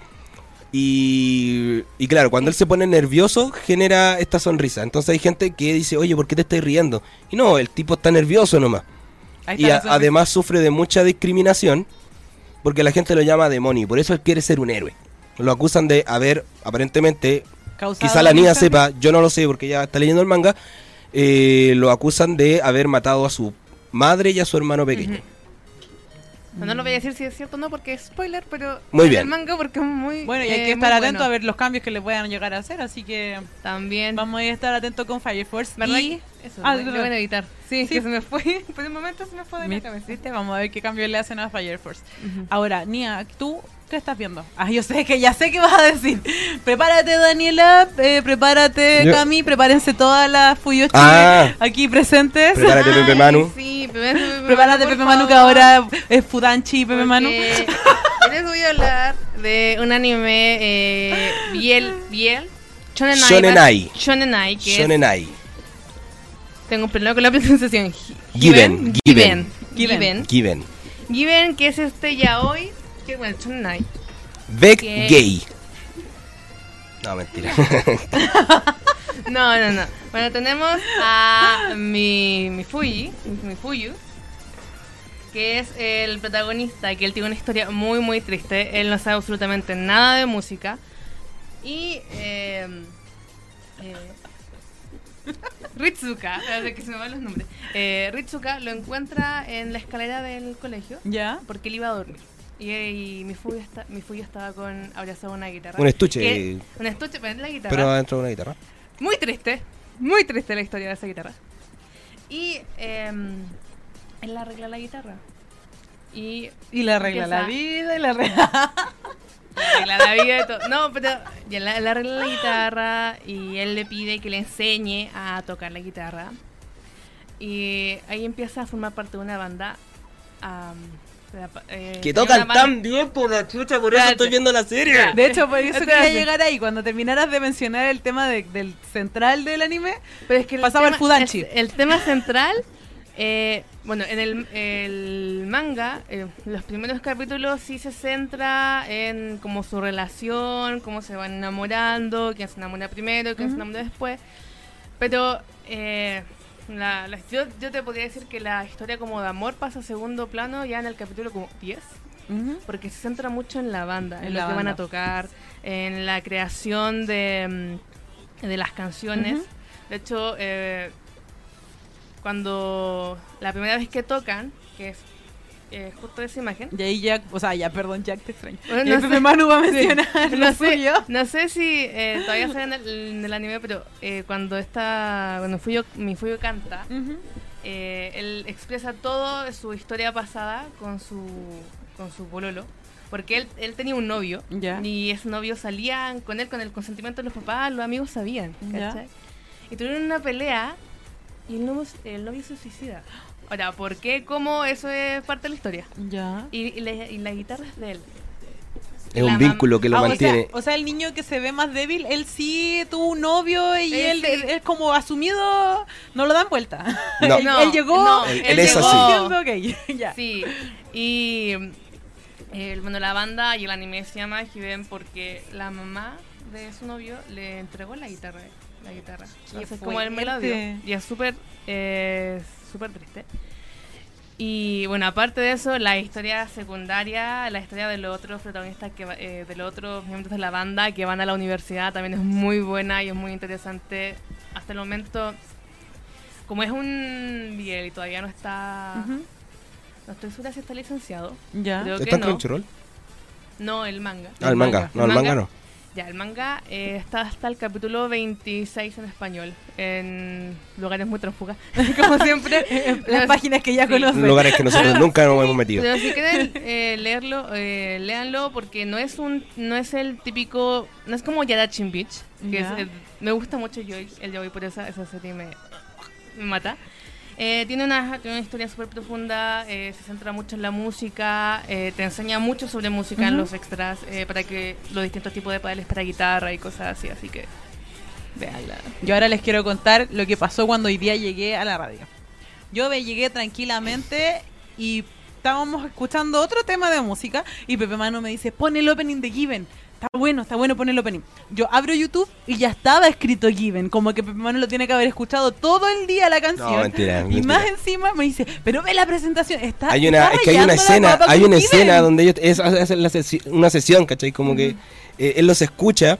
Speaker 2: Y, y claro, cuando él se pone nervioso, genera esta sonrisa. Entonces hay gente que dice, oye, ¿por qué te estás riendo? Y no, el tipo está nervioso nomás.
Speaker 1: Ahí
Speaker 2: Y
Speaker 1: está
Speaker 2: a- además sufre de mucha discriminación porque la gente lo llama demonio. Por eso él quiere ser un héroe. Lo acusan de haber, aparentemente,
Speaker 1: Causado
Speaker 2: quizá la niña sepa, yo no lo sé porque ya está leyendo el manga, eh, lo acusan de haber matado a su madre y a su hermano pequeño.
Speaker 3: No, no lo voy a decir si es cierto o no porque es spoiler, pero
Speaker 2: Muy
Speaker 3: en
Speaker 2: bien.
Speaker 3: el manga porque es muy
Speaker 1: Bueno, y hay
Speaker 3: eh,
Speaker 1: que estar atento
Speaker 3: bueno.
Speaker 1: a ver los cambios que le puedan llegar a hacer, así que
Speaker 3: También.
Speaker 1: vamos a estar atentos con Fire Force.
Speaker 3: ¿Verdad?
Speaker 1: Y,
Speaker 3: Eso,
Speaker 1: Ah,
Speaker 3: lo van a evitar. Sí,
Speaker 1: Sí.
Speaker 3: que se me fue. *laughs* Por un momento se me fue de mi cabeza.
Speaker 1: ¿Viste? Vamos a ver qué cambios le hacen a Fire Force.
Speaker 3: Ujú.
Speaker 1: Ahora, Nia, ¿tú qué estás viendo? Ah, yo sé que ya sé qué vas a decir. Prepárate, Daniela, eh, prepárate,
Speaker 2: Yo-
Speaker 1: Cami, prepárense todas las Fuyo
Speaker 2: Ah.
Speaker 1: aquí presentes.
Speaker 2: Prepárate, Pepe
Speaker 3: Ay,
Speaker 2: Manu.
Speaker 3: Sí, Pepe, Pepe
Speaker 1: Prepárate, Pepe Manu, que ahora es Fudanchi y Pepe
Speaker 3: porque
Speaker 1: Manu.
Speaker 3: Les voy a hablar de un anime eh, Biel, Biel, Shonen Ai,
Speaker 2: Shonen Ai.
Speaker 3: Shonen Ai, que
Speaker 2: Shonen
Speaker 3: es,
Speaker 2: Ai.
Speaker 3: tengo un problema con la *laughs* pronunciación.
Speaker 2: Given,
Speaker 3: Given,
Speaker 1: Given.
Speaker 3: Given,
Speaker 2: Given.
Speaker 3: Given, que es este yaoi, que bueno, Shonen Ai.
Speaker 2: Beck. Gay. No, mentira. *laughs*
Speaker 3: No, no, no. Bueno, tenemos a mi, mi Fuji, mi Fuyu, que es el protagonista, que él tiene una historia muy, muy triste. Él no sabe absolutamente nada de música. Y... Eh, eh, Ritsuka, *laughs* que se me van los nombres. Eh, Ritsuka lo encuentra en la escalera del colegio
Speaker 1: ¿Ya?
Speaker 3: porque él iba a dormir. Y, y mi, Fuyu está, mi Fuyu estaba con abrazado a una guitarra.
Speaker 2: Un estuche.
Speaker 3: Que- un estuche, pero la guitarra.
Speaker 2: Pero adentro de una guitarra.
Speaker 3: Muy triste, muy triste la historia de esa guitarra. Y em, él le arregla la guitarra. Y
Speaker 1: Y le arregla la vida *laughs* y le arregla...
Speaker 3: la vida y todo. No, pero ya le, le arregla la guitarra y él le pide que le enseñe a tocar la guitarra. Y ahí empieza a formar parte de una banda. la pa- eh,
Speaker 2: Que tocan tan bien por la chucha, por eso estoy viendo la serie.
Speaker 1: De hecho, por eso quería llegar ahí. Cuando terminaras de mencionar el tema de- del central del anime,
Speaker 3: Pero es que el
Speaker 1: Pasaba el
Speaker 3: tema-
Speaker 1: Fudanchi.
Speaker 3: El, el tema central, eh, bueno, en el, el manga, eh, los primeros capítulos sí se centra en como su relación, cómo se van enamorando, quién se enamora primero, quién se enamora después. Pero eh, la, la- yo, yo te podría decir que la historia como de amor pasa a segundo plano ya en el capítulo como 10. Porque se centra mucho en la banda, en,
Speaker 1: En
Speaker 3: lo que van a tocar, en la creación de, mm, de las canciones. De hecho, eh, cuando la primera vez que tocan, que es eh, justo esa imagen,
Speaker 1: Y ahí Jack, o sea, ya, perdón, Jack, te extraño.
Speaker 3: Bueno, no sé.
Speaker 1: Manu va a mencionar
Speaker 3: no sé,
Speaker 1: suyo.
Speaker 3: no sé si eh, todavía sale en el, en el anime, pero eh, cuando está, cuando Fuyo, mi Fuyo canta, él expresa todo su historia pasada con su con su pololo porque él, él tenía un novio y ese novio salían con él con el consentimiento de los papás los amigos sabían y tuvieron una pelea y el novio, el novio se suicida ahora ¿por qué? ¿cómo? eso es parte de la historia
Speaker 1: Ya.
Speaker 3: y, y la, y la guitarra es de él
Speaker 2: Es
Speaker 3: La
Speaker 2: un vínculo que lo
Speaker 1: Ah, o, sea,
Speaker 2: mantiene.
Speaker 1: o sea, el niño que se ve más débil, él sí tuvo un novio y
Speaker 3: Eh,
Speaker 1: él, él como asumido, no lo dan vuelta.
Speaker 2: No. *laughs*
Speaker 1: él,
Speaker 3: No,
Speaker 1: él llegó,
Speaker 3: no,
Speaker 2: Él-
Speaker 3: él
Speaker 2: él es
Speaker 3: llegó-
Speaker 2: así.
Speaker 1: diciendo, ok, *laughs* ya.
Speaker 3: Sí, y eh, bueno, la banda y el anime se llama Given porque la mamá de su novio le entregó la guitarra. La guitarra.
Speaker 1: Qué
Speaker 3: Entonces, como él me la dio.
Speaker 1: fuerte.
Speaker 3: Y es súper, eh, súper triste. Y bueno, aparte de eso, la historia secundaria, la historia de los otros protagonistas, que, va- eh, de los otros miembros de la banda que van a la universidad también es muy buena y es muy interesante. Hasta el momento, como es un Miguel y todavía no está... No estoy segura si está licenciado.
Speaker 1: Ya.
Speaker 3: Creo que
Speaker 2: ¿Está en
Speaker 3: no.
Speaker 2: Crunchyroll?
Speaker 3: No, el manga.
Speaker 2: Ah, el manga.
Speaker 1: manga.
Speaker 2: No, el
Speaker 3: ¿El
Speaker 2: manga
Speaker 3: manga?
Speaker 2: no.
Speaker 3: Ya, el manga eh, está hasta el capítulo 26 en español. En lugares muy transfugas. *laughs* Como siempre. *laughs*
Speaker 1: Las
Speaker 3: Los-
Speaker 1: páginas que ya
Speaker 3: Sí.
Speaker 1: conocen.
Speaker 2: Lugares que nosotros nunca nos hemos metido.
Speaker 3: Pero si quieren eh, leerlo, eh, léanlo porque no es un no es el típico, no es como Yadachin Beach, que
Speaker 1: Ya.
Speaker 3: es, eh, me gusta mucho Joy, el Joy por esa esa serie me, me mata. Eh, tiene, una, tiene una historia súper profunda, eh, se centra mucho en la música, eh, te enseña mucho sobre música en los extras, para que los distintos tipos de pedales para guitarra y cosas así, así que véanla.
Speaker 1: Yo ahora les quiero contar lo que pasó cuando hoy día llegué a la radio. Yo me llegué tranquilamente y estábamos escuchando otro tema de música y Pepe Mano me dice, pon el opening de Given. Está bueno, está bueno poner el opening. Yo abro YouTube y ya estaba escrito Given, como que Pepe Manu lo tiene que haber escuchado todo el día la canción.
Speaker 2: No, mentira,
Speaker 1: y más encima me dice, pero ve la presentación, está
Speaker 2: Hay una,
Speaker 1: está
Speaker 2: es que hay una escena, hay una
Speaker 1: Given.
Speaker 2: escena donde ellos es- hacen la una sesión, ¿cachai? Como que eh, él los escucha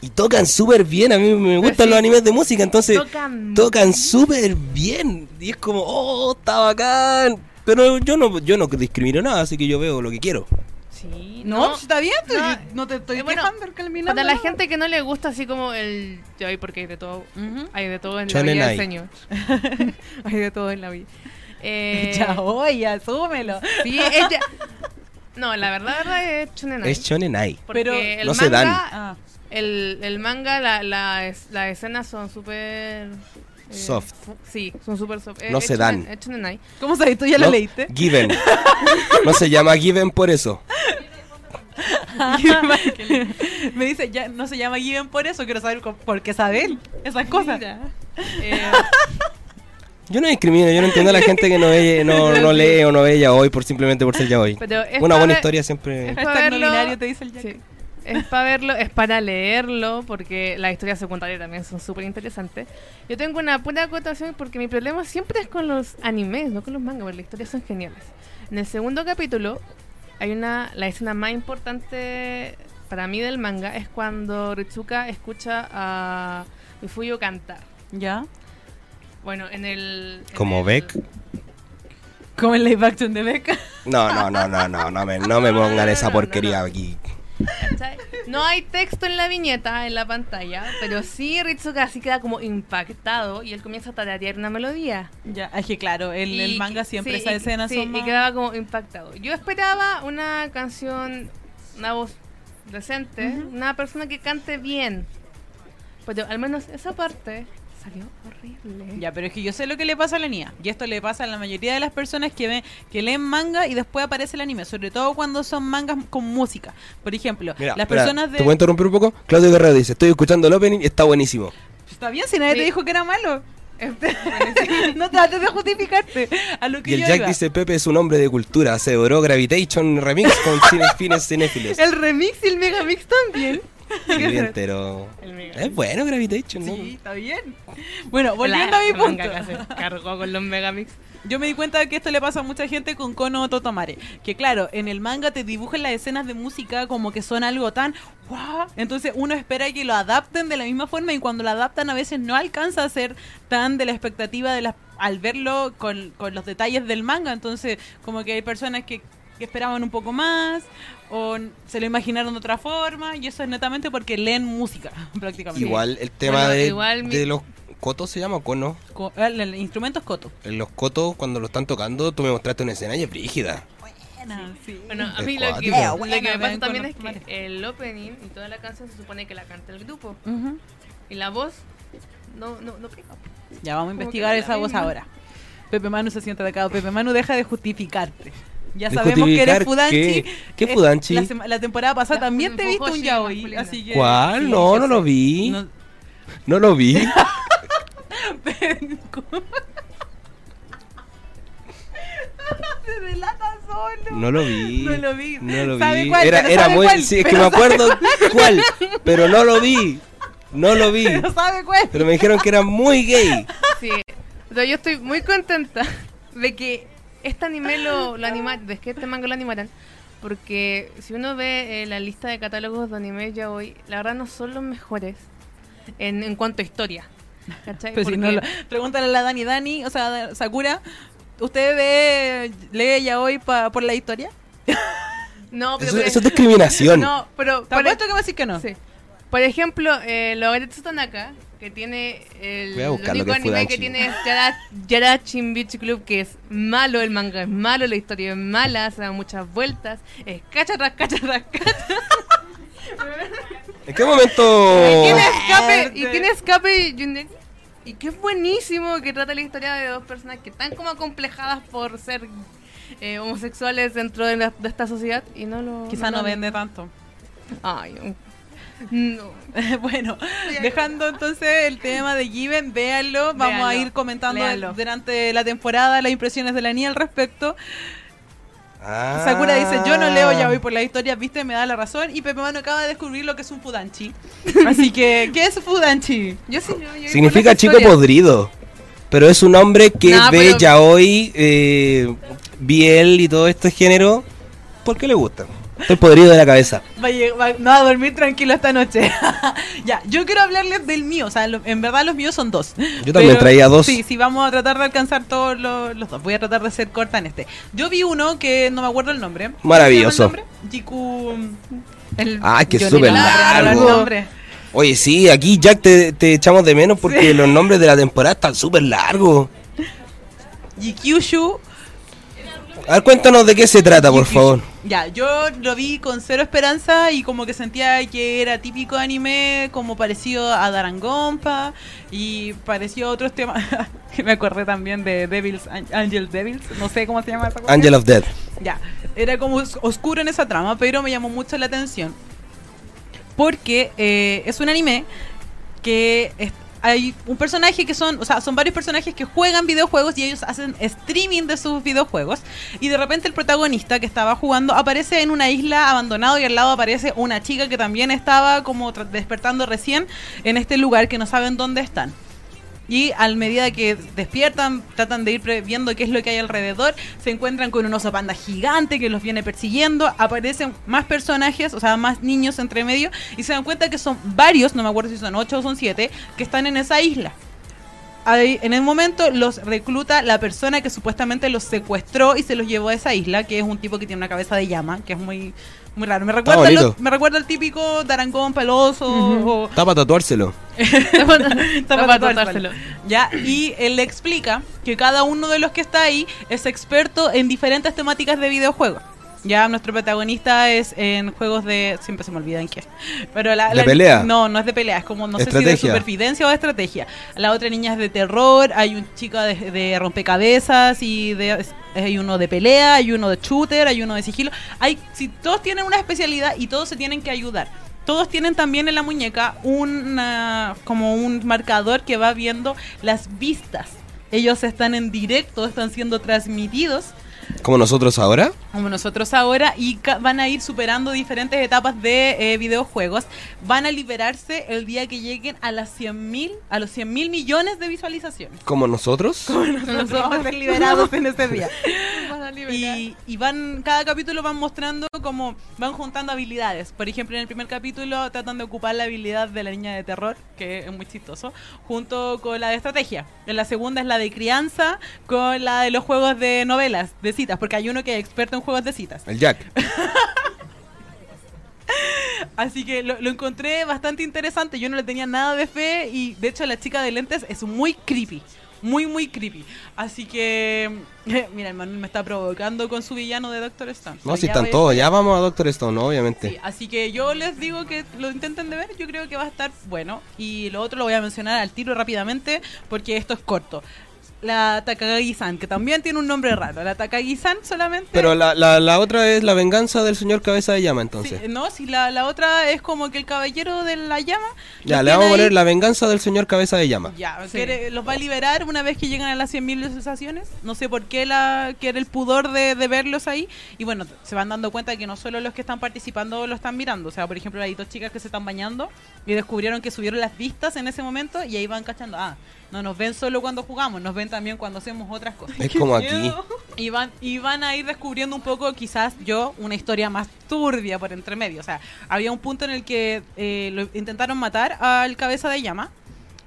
Speaker 2: y tocan súper bien. A mí me gustan
Speaker 3: sí.
Speaker 2: los animes de música, entonces
Speaker 3: Tocan-
Speaker 2: tocan súper bien. Y es como, oh, está bacán. Pero yo no, yo no discrimino nada, así que yo veo lo que quiero.
Speaker 3: Sí,
Speaker 1: No, está bien,
Speaker 3: no.
Speaker 1: no, te estoy
Speaker 3: Eh, bueno,
Speaker 1: quejando,
Speaker 3: Para la gente que no le gusta así como el Joy, porque hay de todo,
Speaker 1: Ujú.
Speaker 3: hay de todo en la vida señor. *laughs* hay de todo en la vida. Eh, *laughs*
Speaker 1: Ya, oye, asúmelo.
Speaker 3: sí, ella... No, la verdad, la verdad es Shonen ai.
Speaker 2: Es Shonen Ai.
Speaker 3: Porque
Speaker 1: Pero
Speaker 3: el
Speaker 2: no se dan.
Speaker 3: manga- El, el manga, la, la, es- las escenas son súper... eh,
Speaker 2: Soft.
Speaker 3: Sí, son súper soft. Eh,
Speaker 2: No se dan.
Speaker 1: ¿Cómo sabes? ¿Tú ya lo
Speaker 2: No,
Speaker 1: leíste?
Speaker 2: Given. *laughs* no se llama Given por eso. *laughs*
Speaker 1: Me dice, ya no se llama Given por eso, quiero saber por qué sabe él esas cosas.
Speaker 3: Eh,
Speaker 2: Yo no discrimino, yo no entiendo a la gente que no, ve, no, *laughs* no lee o no ve ya hoy por simplemente por ser ya hoy. Una buena historia siempre.
Speaker 3: es- verlo-
Speaker 1: te dice el Jack.
Speaker 3: Sí. Es para verlo, es para leerlo, porque las historias secundarias también son súper interesantes. Yo tengo una pura acotación porque mi problema siempre es con los animes, no con los mangas, porque las historias son geniales. En el segundo capítulo hay una, la escena más importante para mí del manga es cuando Ritsuka escucha a Mifuyo cantar.
Speaker 1: ¿Ya?
Speaker 3: Bueno, en el... en
Speaker 2: Como
Speaker 3: el-
Speaker 2: Beck.
Speaker 1: Como el live action de Becca.
Speaker 2: No, no, no, no, no, no me, no me *laughs* pongan esa porquería aquí.
Speaker 3: ¿Cachai? No hay texto en la viñeta, en la pantalla, pero sí Ritsuka así queda como impactado y él comienza a tararear una melodía.
Speaker 1: Ya, es que claro, el,
Speaker 3: Y-
Speaker 1: el manga siempre
Speaker 3: sí,
Speaker 1: esas
Speaker 3: y-
Speaker 1: escenas
Speaker 3: sí,
Speaker 1: son
Speaker 3: y quedaba como impactado. Yo esperaba una canción, una voz decente, una persona que cante bien. Pero al menos esa parte salió horrible.
Speaker 1: Ya, pero es que yo sé lo que le pasa a la niña. Y esto le pasa a la mayoría de las personas que ven, que leen manga y después aparece el anime. Sobre todo cuando son mangas con música. Por ejemplo,
Speaker 2: Mira,
Speaker 1: las
Speaker 2: espera,
Speaker 1: personas de.
Speaker 2: ¿Te puedo interrumpir un poco? Claudio Guerrero dice, estoy escuchando el opening y está buenísimo.
Speaker 1: Está bien si nadie
Speaker 3: Sí.
Speaker 1: te dijo que era malo. *laughs* *laughs* no trates de justificarte. A lo que
Speaker 2: Y el
Speaker 1: yo
Speaker 2: Jack
Speaker 1: iba.
Speaker 2: dice, Pepe es un hombre de cultura, se devoró Gravitation Remix con *laughs* fines cinéfilos.
Speaker 3: El remix y el megamix también. *laughs* El mega- *laughs*
Speaker 2: Es bueno Gravitation, ¿no?
Speaker 1: Sí, está bien. Bueno, volviendo
Speaker 3: La
Speaker 1: a mi punto.
Speaker 3: se cargó con los megamix.
Speaker 1: Yo me di cuenta de que esto le pasa a mucha gente con Kono Totomare. Que claro, en el manga te dibujan las escenas de música como que son algo tan guau. Entonces uno espera que lo adapten de la misma forma y cuando lo adaptan a veces no alcanza a ser tan de la expectativa de las al verlo con, con los detalles del manga. Entonces como que hay personas que, que esperaban un poco más o se lo imaginaron de otra forma y eso es netamente porque leen música *laughs* prácticamente.
Speaker 2: Igual el tema
Speaker 3: Bueno,
Speaker 2: de,
Speaker 3: igual mi-
Speaker 2: de los cotos se llama cono.
Speaker 1: Co- el, el instrumento es Koto.
Speaker 2: En los cotos, cuando lo están tocando, tú me mostraste una escena y es brígida.
Speaker 1: Sí.
Speaker 3: Bueno, a mí lo que,
Speaker 2: cuático.
Speaker 3: lo que me pasa también es que el opening y toda la canción se supone que la canta el grupo. Y la voz no, no, no pega.
Speaker 1: Ya vamos a investigar esa voz
Speaker 3: misma.
Speaker 1: ahora. Pepe Manu se siente atacado. Pepe Manu deja de justificarte. Ya
Speaker 2: ¿De
Speaker 1: sabemos que eres Fudanchi.
Speaker 2: qué? ¿Qué
Speaker 1: Eh,
Speaker 2: Fudanchi?
Speaker 1: La, temporada pasada
Speaker 3: La
Speaker 1: también te he visto un yaoi.
Speaker 3: masculina.
Speaker 1: Así que,
Speaker 2: ¿Cuál?
Speaker 1: sí,
Speaker 2: no, *laughs* no lo vi.
Speaker 1: No-
Speaker 2: No lo vi.
Speaker 1: Se solo.
Speaker 2: No lo vi.
Speaker 1: No lo vi.
Speaker 2: No lo
Speaker 1: ¿Sabe
Speaker 2: vi.
Speaker 1: cuál?
Speaker 2: Era, era
Speaker 1: ¿sabe
Speaker 2: muy.
Speaker 1: cuál?
Speaker 2: Sí, es que me acuerdo cuál. Pero no lo vi. No lo vi.
Speaker 1: Pero sabe cuál.
Speaker 2: Pero me dijeron que era muy gay.
Speaker 3: Sí. O sea, yo estoy muy contenta de que este anime lo, lo animaran, de que este manga lo animaran. Porque si uno ve eh, la lista de catálogos de anime ya hoy, la verdad no son los mejores en, en cuanto a historia. ¿Cachai?
Speaker 1: Pero si
Speaker 3: Porque-
Speaker 1: no lo- pregúntale a la Dani Dani, o sea, Sakura. ¿Usted ve, lee yaoi pa- por la historia? *laughs*
Speaker 3: no, pero
Speaker 2: Eso, eso es discriminación. *laughs*
Speaker 3: No, pero
Speaker 1: ¿Te
Speaker 3: por,
Speaker 1: que me decís que no?
Speaker 3: sí. Por ejemplo, eh, Logaretsu Tanaka, que tiene el,
Speaker 2: Voy a buscar
Speaker 3: el
Speaker 2: lo
Speaker 3: único anime que tiene es Yara, Yarachin Beach Club, que es malo el manga, es malo, la historia es mala, se dan muchas vueltas, es cacha tras cacha tras cacha. *laughs*
Speaker 2: ¿En qué momento?
Speaker 3: Y tiene escape, y tiene escape y, y que es buenísimo que trata la historia de dos personas que están como acomplejadas por ser eh, homosexuales dentro de, la- de esta sociedad y no lo
Speaker 1: Quizá no
Speaker 3: lo-
Speaker 1: vende tanto.
Speaker 3: Ay, no. *laughs*
Speaker 1: bueno, dejando entonces el tema de Given, véanlo. Vamos a ir comentando durante la temporada las impresiones de la niña al respecto.
Speaker 2: Ah.
Speaker 1: Sakura dice, yo no leo, ya voy por la historia, viste, me da la razón. Y Pepe Mano acaba de descubrir lo que es un Fudanchi. *laughs* Así que, ¿qué es Fudanchi?
Speaker 3: Yo sí, yo- yo
Speaker 2: Significa chico
Speaker 3: historias.
Speaker 2: podrido. Pero es un hombre que
Speaker 3: No,
Speaker 2: ve
Speaker 3: pero-
Speaker 2: ya hoy eh, Biel y todo este género porque le gusta. Estoy podrido de la cabeza.
Speaker 1: No va a dormir tranquilo esta noche. *laughs* ya, yo quiero hablarles del mío. O sea, lo- en verdad los míos son dos.
Speaker 2: Yo también traía dos.
Speaker 1: Sí, sí, vamos a tratar de alcanzar todos los, los dos. Voy a tratar de ser corta en este. Yo vi uno que no me acuerdo el nombre. ¿Cómo se llama
Speaker 2: Maravilloso.
Speaker 1: Jiku.
Speaker 3: El-
Speaker 2: Ah, que súper
Speaker 3: la-
Speaker 2: largo. Oye, sí, aquí Jack te, te echamos de menos porque los nombres de la temporada están súper largos.
Speaker 1: Jikyushu.
Speaker 2: A ver, cuéntanos de qué se trata, por favor.
Speaker 1: Ya, yo lo vi con cero esperanza y como que sentía que era típico anime, como parecido a Darangonpa y parecido a otros temas. *laughs* me acordé también de Devils, Angel Devils, no sé cómo se llama esa cosa.
Speaker 2: Angel of Death.
Speaker 1: Ya, era como os- oscuro en esa trama, pero me llamó mucho la atención. Porque eh, es un anime que hay un personaje que son, o sea, son varios personajes que juegan videojuegos y ellos hacen streaming de sus videojuegos. Y de repente el protagonista que estaba jugando aparece en una isla abandonado y al lado aparece una chica que también estaba como despertando recién en este lugar que no saben dónde están. Y al medida que despiertan, tratan de ir viendo qué es lo que hay alrededor, se encuentran con un oso panda gigante que los viene persiguiendo, aparecen más personajes, o sea, más niños entre medio, y se dan cuenta que son varios, no me acuerdo si son ocho o son siete, que están en esa isla. Ahí, en el momento los recluta la persona que supuestamente los secuestró y se los llevó a esa isla, que es un tipo que tiene una cabeza de llama, que es muy, muy raro. Me recuerda, lo- me recuerda al típico Darangón peloso o,
Speaker 2: Está para tatuárselo.
Speaker 1: Está para *laughs*
Speaker 3: Está para
Speaker 1: tatuárselo.
Speaker 3: tatuárselo.
Speaker 1: Ya, y él le explica que cada uno de los que está ahí es experto en diferentes temáticas de videojuegos. Ya, nuestro protagonista es en juegos de. Siempre se me olvida en qué. Pero la,
Speaker 2: ¿De
Speaker 1: la-
Speaker 2: pelea?
Speaker 1: No, no es de pelea, es como, no sé si de
Speaker 2: Estrategia.
Speaker 1: supervivencia o de estrategia. La otra niña es de terror, hay un chico de, de rompecabezas y de, es- hay uno de pelea, hay uno de shooter, hay uno de sigilo. Hay, si todos tienen una especialidad y todos se tienen que ayudar. Todos tienen también en la muñeca una, como un marcador que va viendo las vistas. Ellos están en directo, están siendo transmitidos
Speaker 2: Como nosotros ahora.
Speaker 1: como nosotros ahora y van a ir superando diferentes etapas de eh, videojuegos. Van a liberarse el día que lleguen a las 100.000 a los 100 mil millones de visualizaciones.
Speaker 2: Como nosotros.
Speaker 1: Nosotros vamos a ser liberados en ese día. *laughs* Y, y van, cada capítulo van mostrando como van juntando habilidades. Por ejemplo, en el primer capítulo tratan de ocupar la habilidad de la niña de terror, que es muy chistoso, junto con la de estrategia. En la segunda es la de crianza, con la de los juegos de novelas, de citas, porque hay uno que es experto en juegos de citas.
Speaker 2: El Jack. *laughs*
Speaker 1: Así que lo, lo encontré bastante interesante. Yo no le tenía nada de fe y de hecho la chica de lentes es muy creepy. Muy, muy creepy. Así que, *laughs* mira, el Manuel me está provocando con su villano de Doctor Stone.
Speaker 2: No,
Speaker 1: So,
Speaker 2: si están todos. Ya vamos a Doctor Stone, obviamente.
Speaker 1: Sí, así que yo les digo que lo intenten de ver. Yo creo que va a estar bueno. Y lo otro lo voy a mencionar al tiro rápidamente porque esto es corto. La Takagi-san, que también tiene un nombre raro. La Takagi-san solamente.
Speaker 2: Pero la, la, la otra es la venganza del señor Cabeza de Llama, entonces.
Speaker 1: Sí, no, si la, la otra es como que el caballero de la llama.
Speaker 2: ya, le vamos a poner
Speaker 1: ahí-
Speaker 2: la venganza del señor Cabeza de Llama.
Speaker 1: Ya,
Speaker 3: Sí.
Speaker 1: quiere- los va a liberar una vez que llegan a las 100.000 visualizaciones. No sé por qué la quiere el pudor de, de verlos ahí. Y bueno, se van dando cuenta que no solo los que están participando lo están mirando. O sea, por ejemplo, hay dos chicas que se están bañando y descubrieron que subieron las vistas en ese momento y ahí van cachando. Ah, no nos ven solo cuando jugamos, nos ven también cuando hacemos otras cosas.
Speaker 2: Es como *laughs* aquí.
Speaker 1: Y van, y van a ir descubriendo un poco, quizás yo, una historia más turbia por entre medio. O sea, había un punto en el que eh, lo intentaron matar al cabeza de llama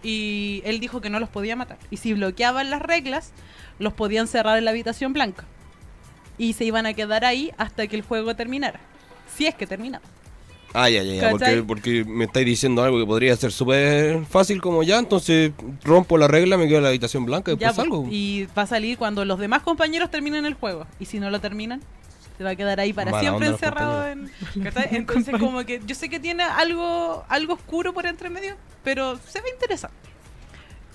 Speaker 1: y él dijo que no los podía matar. Y si bloqueaban las reglas, los podían cerrar en la habitación blanca. Y se iban a quedar ahí hasta que el juego terminara. Si es que terminaba.
Speaker 2: Ah, ya, ya, ya. Porque, porque me estáis diciendo algo que podría ser súper fácil como ya, entonces rompo la regla, me quedo en la habitación blanca y
Speaker 1: Ya,
Speaker 2: después
Speaker 1: pues,
Speaker 2: salgo.
Speaker 1: y va a salir cuando los demás compañeros terminen el juego. Y si no lo terminan, se va a quedar ahí para
Speaker 2: Mala
Speaker 1: siempre encerrado en. *laughs* Entonces, como que yo sé que tiene algo, algo oscuro por entre medio, pero se ve interesante.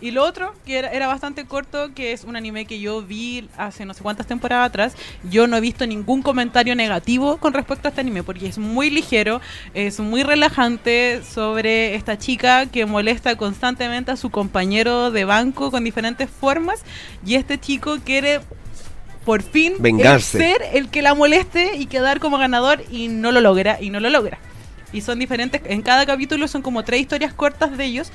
Speaker 1: Y lo otro, que era, era bastante corto, que es un anime que yo vi hace no sé cuántas temporadas atrás. Yo no he visto ningún comentario negativo con respecto a este anime, porque es muy ligero, es muy relajante sobre esta chica que molesta constantemente a su compañero de banco con diferentes formas. Y este chico quiere por fin
Speaker 2: Vengarse.
Speaker 1: ser el que la moleste y quedar como ganador y no lo logra y no lo logra. Y son diferentes, en cada capítulo son como tres historias cortas de ellos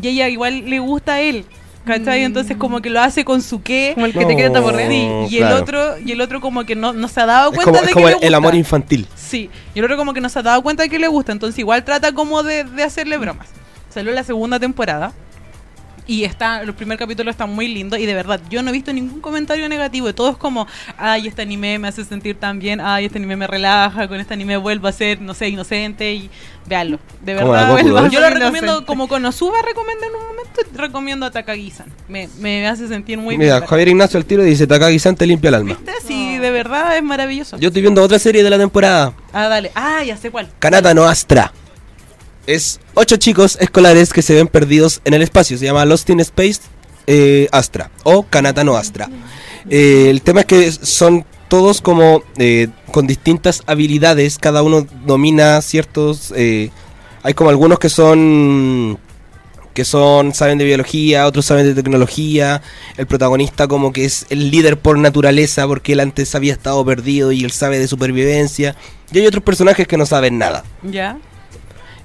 Speaker 1: y ella igual le gusta a él. ¿Cachai?
Speaker 3: Mm.
Speaker 1: Entonces como que lo hace con su qué.
Speaker 3: Como el que te quiere taporrear.
Speaker 1: Sí, y
Speaker 2: claro.
Speaker 1: el otro, y el otro como que no, no se ha dado
Speaker 2: Es
Speaker 1: cuenta
Speaker 2: como,
Speaker 1: de
Speaker 2: es
Speaker 1: que
Speaker 2: como
Speaker 1: le
Speaker 2: el, el
Speaker 1: gusta.
Speaker 2: amor infantil.
Speaker 1: Sí, y el otro como que no se ha dado cuenta de que le gusta, entonces igual trata como de, de hacerle bromas. Salió la segunda temporada y está, el primer capítulo está muy lindo y de verdad, yo no he visto ningún comentario negativo, todo es como, ay, este anime me hace sentir tan bien, ay, este anime me relaja, con este anime vuelvo a ser, no sé, inocente y véanlo. De verdad,
Speaker 2: Goku, ¿eh?
Speaker 1: yo lo recomiendo como Konosuba recomendé en un momento, recomiendo a Takagi-san. Me, me hace sentir muy
Speaker 2: Mira,
Speaker 1: bien.
Speaker 2: Javier Ignacio al tiro dice, Takagi-san te limpia el alma.
Speaker 1: ¿Viste? Sí, de verdad es maravilloso.
Speaker 2: Yo estoy viendo otra serie de la temporada,
Speaker 1: Ah, dale. Ah, ya sé cuál.
Speaker 2: Kanata no Astra. Es ocho chicos escolares que se ven perdidos en el espacio. Se llama Lost in Space eh, Astra o Kanata no Astra. Eh, el tema es que son todos como eh, con distintas habilidades. Cada uno domina ciertos. hay como algunos que son que son saben de biología, otros saben de tecnología. El protagonista como que es el líder por naturaleza porque él antes había estado perdido y él sabe de supervivencia. Y hay otros personajes que no saben nada.
Speaker 1: Ya.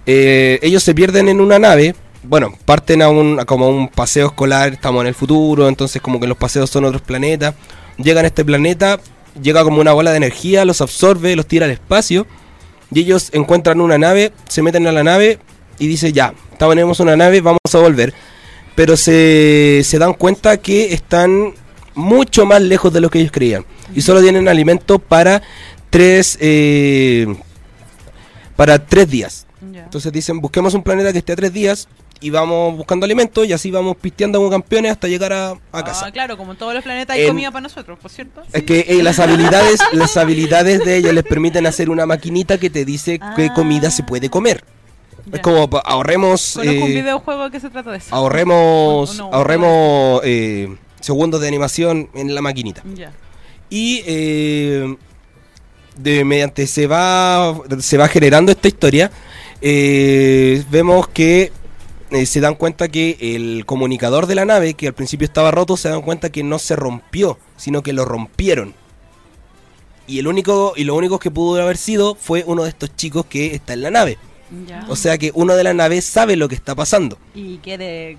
Speaker 2: Eh, ellos se pierden en una nave. Bueno, parten a un, como un paseo escolar, estamos en el futuro, entonces como que los paseos son otros planetas. Llegan a este planeta, llega como una bola de energía, los absorbe, los tira al espacio. Y ellos encuentran una nave, se meten a la nave y dice ya, tenemos una nave, vamos a volver. Pero se, se dan cuenta que están mucho más lejos de lo que ellos creían. Y solo tienen alimento para tres, eh, para tres días. Entonces dicen, busquemos un planeta que esté a tres días y vamos buscando alimentos y así vamos pisteando como campeones hasta llegar a, a casa.
Speaker 1: Ah, claro, como en todos los planetas hay
Speaker 2: En-
Speaker 1: comida para nosotros, por cierto.
Speaker 2: Es que eh, las habilidades, las habilidades de ellos les permiten hacer una maquinita que te dice qué
Speaker 1: Ah.
Speaker 2: comida se puede comer. Es como ahorremos,
Speaker 1: Conozco un
Speaker 2: eh,
Speaker 1: videojuego que se trata de eso.
Speaker 2: ahorremos,
Speaker 1: no,
Speaker 2: ahorremos eh, segundos de animación en la maquinita. Y eh, de, mediante se va, se va generando esta historia, eh, vemos que eh, se dan cuenta que el comunicador de la nave, que al principio estaba roto, se dan cuenta que no se rompió, sino que lo rompieron. Y el único y lo único que pudo haber sido fue uno de estos chicos que está en la nave.
Speaker 1: Ya.
Speaker 2: O sea que uno de la nave sabe lo que está pasando.
Speaker 1: y quiere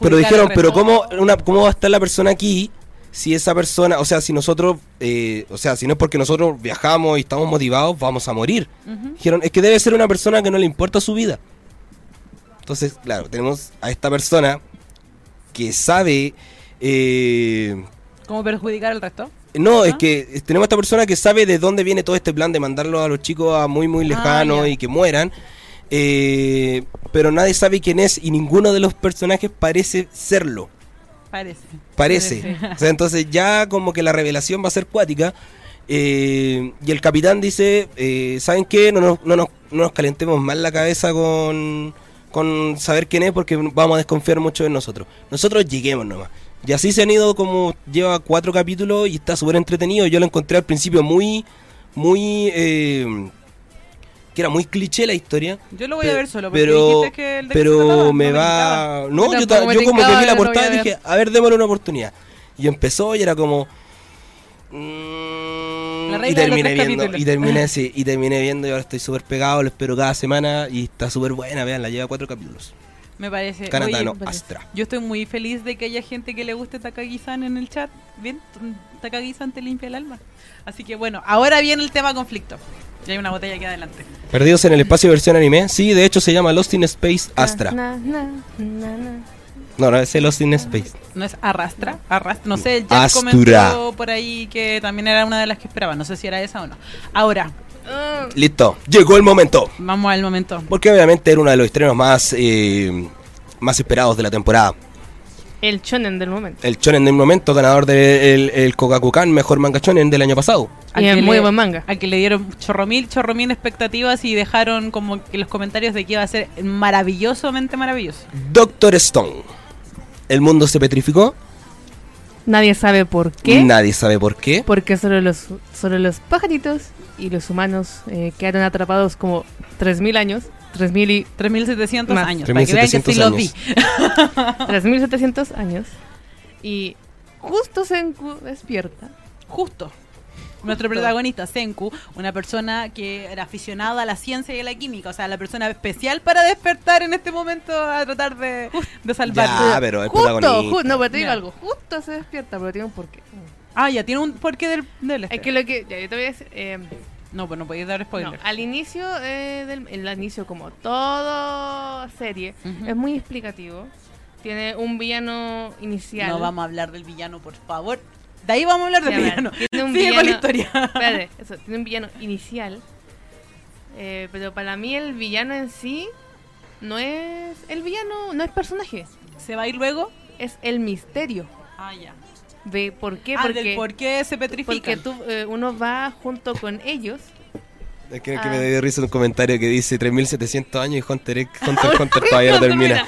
Speaker 2: Pero dijeron, pero. ¿cómo, una, ¿cómo va a estar la persona aquí si esa persona, o sea, si nosotros, eh, o sea, si no es porque nosotros viajamos y estamos motivados, vamos a morir? Dijeron, es que debe ser una persona que no le importa su vida. Entonces, claro, tenemos a esta persona que sabe... eh,
Speaker 1: ¿Cómo perjudicar al resto?
Speaker 2: no, es que tenemos a esta persona que sabe de dónde viene todo este plan de mandarlo a los chicos a muy, muy
Speaker 1: Ah,
Speaker 2: lejano
Speaker 1: ya.
Speaker 2: y que mueran. eh, pero nadie sabe quién es y ninguno de los personajes parece serlo.
Speaker 1: Parece.
Speaker 2: Parece. O sea, entonces ya como que la revelación va a ser cuática. eh, y el capitán dice, eh, ¿saben qué? No nos, no, nos, no nos calentemos más la cabeza con, con saber quién es porque vamos a desconfiar mucho de nosotros. Nosotros lleguemos nomás. Y así se han ido como lleva cuatro capítulos y está súper entretenido. Yo lo encontré al principio muy, muy... eh, que era muy cliché la historia.
Speaker 1: Yo lo voy a ver solo porque
Speaker 2: pero
Speaker 1: dijiste que el de que
Speaker 2: pero
Speaker 1: trataba,
Speaker 2: me
Speaker 1: no
Speaker 2: va no yo,
Speaker 3: tampoco
Speaker 2: ta-
Speaker 3: me
Speaker 2: yo como que vi la portada y dije a ver démosle una oportunidad y empezó y era como mm, y terminé viendo
Speaker 1: capítulos.
Speaker 2: y terminé *laughs* sí, y terminé viendo y ahora estoy súper pegado lo espero cada semana y está súper buena vean la lleva cuatro capítulos
Speaker 1: Me parece.
Speaker 2: Kanata
Speaker 1: Oye.
Speaker 2: Astra
Speaker 1: Yo estoy muy feliz de que haya gente que le guste Takagi-san en el chat. Bien, Takagi-san te limpia el alma. Así que bueno, ahora viene el tema conflicto. Y hay una botella aquí adelante.
Speaker 2: perdidos en el espacio versión anime sí de hecho se llama Lost in Space Astra
Speaker 3: Na, na, na,
Speaker 2: no no ese es Lost in Space
Speaker 1: ¿No es Arrastra? Arrastra. No sé, ya
Speaker 2: Astura.
Speaker 1: comentó por ahí que también era una de las que esperaba. No sé si era esa o no. Ahora,
Speaker 3: Ah,
Speaker 2: listo llegó el momento
Speaker 1: vamos al momento.
Speaker 2: porque obviamente era uno de los estrenos más eh, más esperados de la temporada
Speaker 3: El shonen del momento.
Speaker 2: el shonen del momento, ganador del el Kogakukan, mejor manga shonen del año pasado.
Speaker 3: Y es muy
Speaker 1: le-
Speaker 3: buen manga.
Speaker 1: Al que le dieron chorromil, chorromil expectativas y dejaron como que los comentarios de que iba a ser maravillosamente maravilloso.
Speaker 2: Doctor Stone. El mundo se petrificó.
Speaker 3: Nadie sabe por qué.
Speaker 2: Nadie sabe por qué.
Speaker 3: Porque solo los, solo los pajaritos y los humanos eh, quedaron atrapados como 3.000 años. 3.000 y
Speaker 1: 3700
Speaker 3: Más.
Speaker 1: años. Para que vean que sí
Speaker 2: 3700
Speaker 1: los
Speaker 2: años.
Speaker 1: vi.
Speaker 3: 3.700 *laughs* años. Y justo Senku despierta.
Speaker 1: Justo. Nuestro protagonista, Senku, una persona que era aficionada a la ciencia y a la química, o sea, la persona especial para despertar en este momento a tratar de, de salvarse.
Speaker 2: Ya, pero es
Speaker 3: Justo,
Speaker 2: protagonista.
Speaker 3: ju- no, pero te digo
Speaker 1: Ya.
Speaker 3: algo, justo se despierta, pero tiene un porqué.
Speaker 1: Ah, ya, tiene un porqué del, del este.
Speaker 3: Es que lo que, ya, yo te voy a decir, eh,
Speaker 1: No, pues no podéis dar
Speaker 3: no,
Speaker 1: spoiler.
Speaker 3: al inicio, eh, del, el inicio como todo serie,
Speaker 1: Ujú.
Speaker 3: es muy explicativo. Tiene un villano inicial.
Speaker 1: No vamos a hablar del villano, por favor. De ahí vamos a hablar del
Speaker 3: Sí,
Speaker 1: villano.
Speaker 3: tiene un *laughs*
Speaker 1: Sigue con la
Speaker 3: villano-
Speaker 1: historia.
Speaker 3: Espérate, *laughs* eso, tiene un villano inicial. Eh, pero para mí el villano en sí no es el villano, no es personaje,
Speaker 1: ¿Se va a ir luego?
Speaker 3: es el misterio
Speaker 1: Ah, ya.
Speaker 3: de por qué,
Speaker 1: Ah,
Speaker 3: porque,
Speaker 1: del por qué se petrifica.
Speaker 3: porque tú, eh, uno va junto con ellos.
Speaker 2: Es que, que
Speaker 3: Ah.
Speaker 2: me dio risa un comentario que dice 3700 años y Hunter, X- *laughs* Hunter, x Hunter todavía no termina.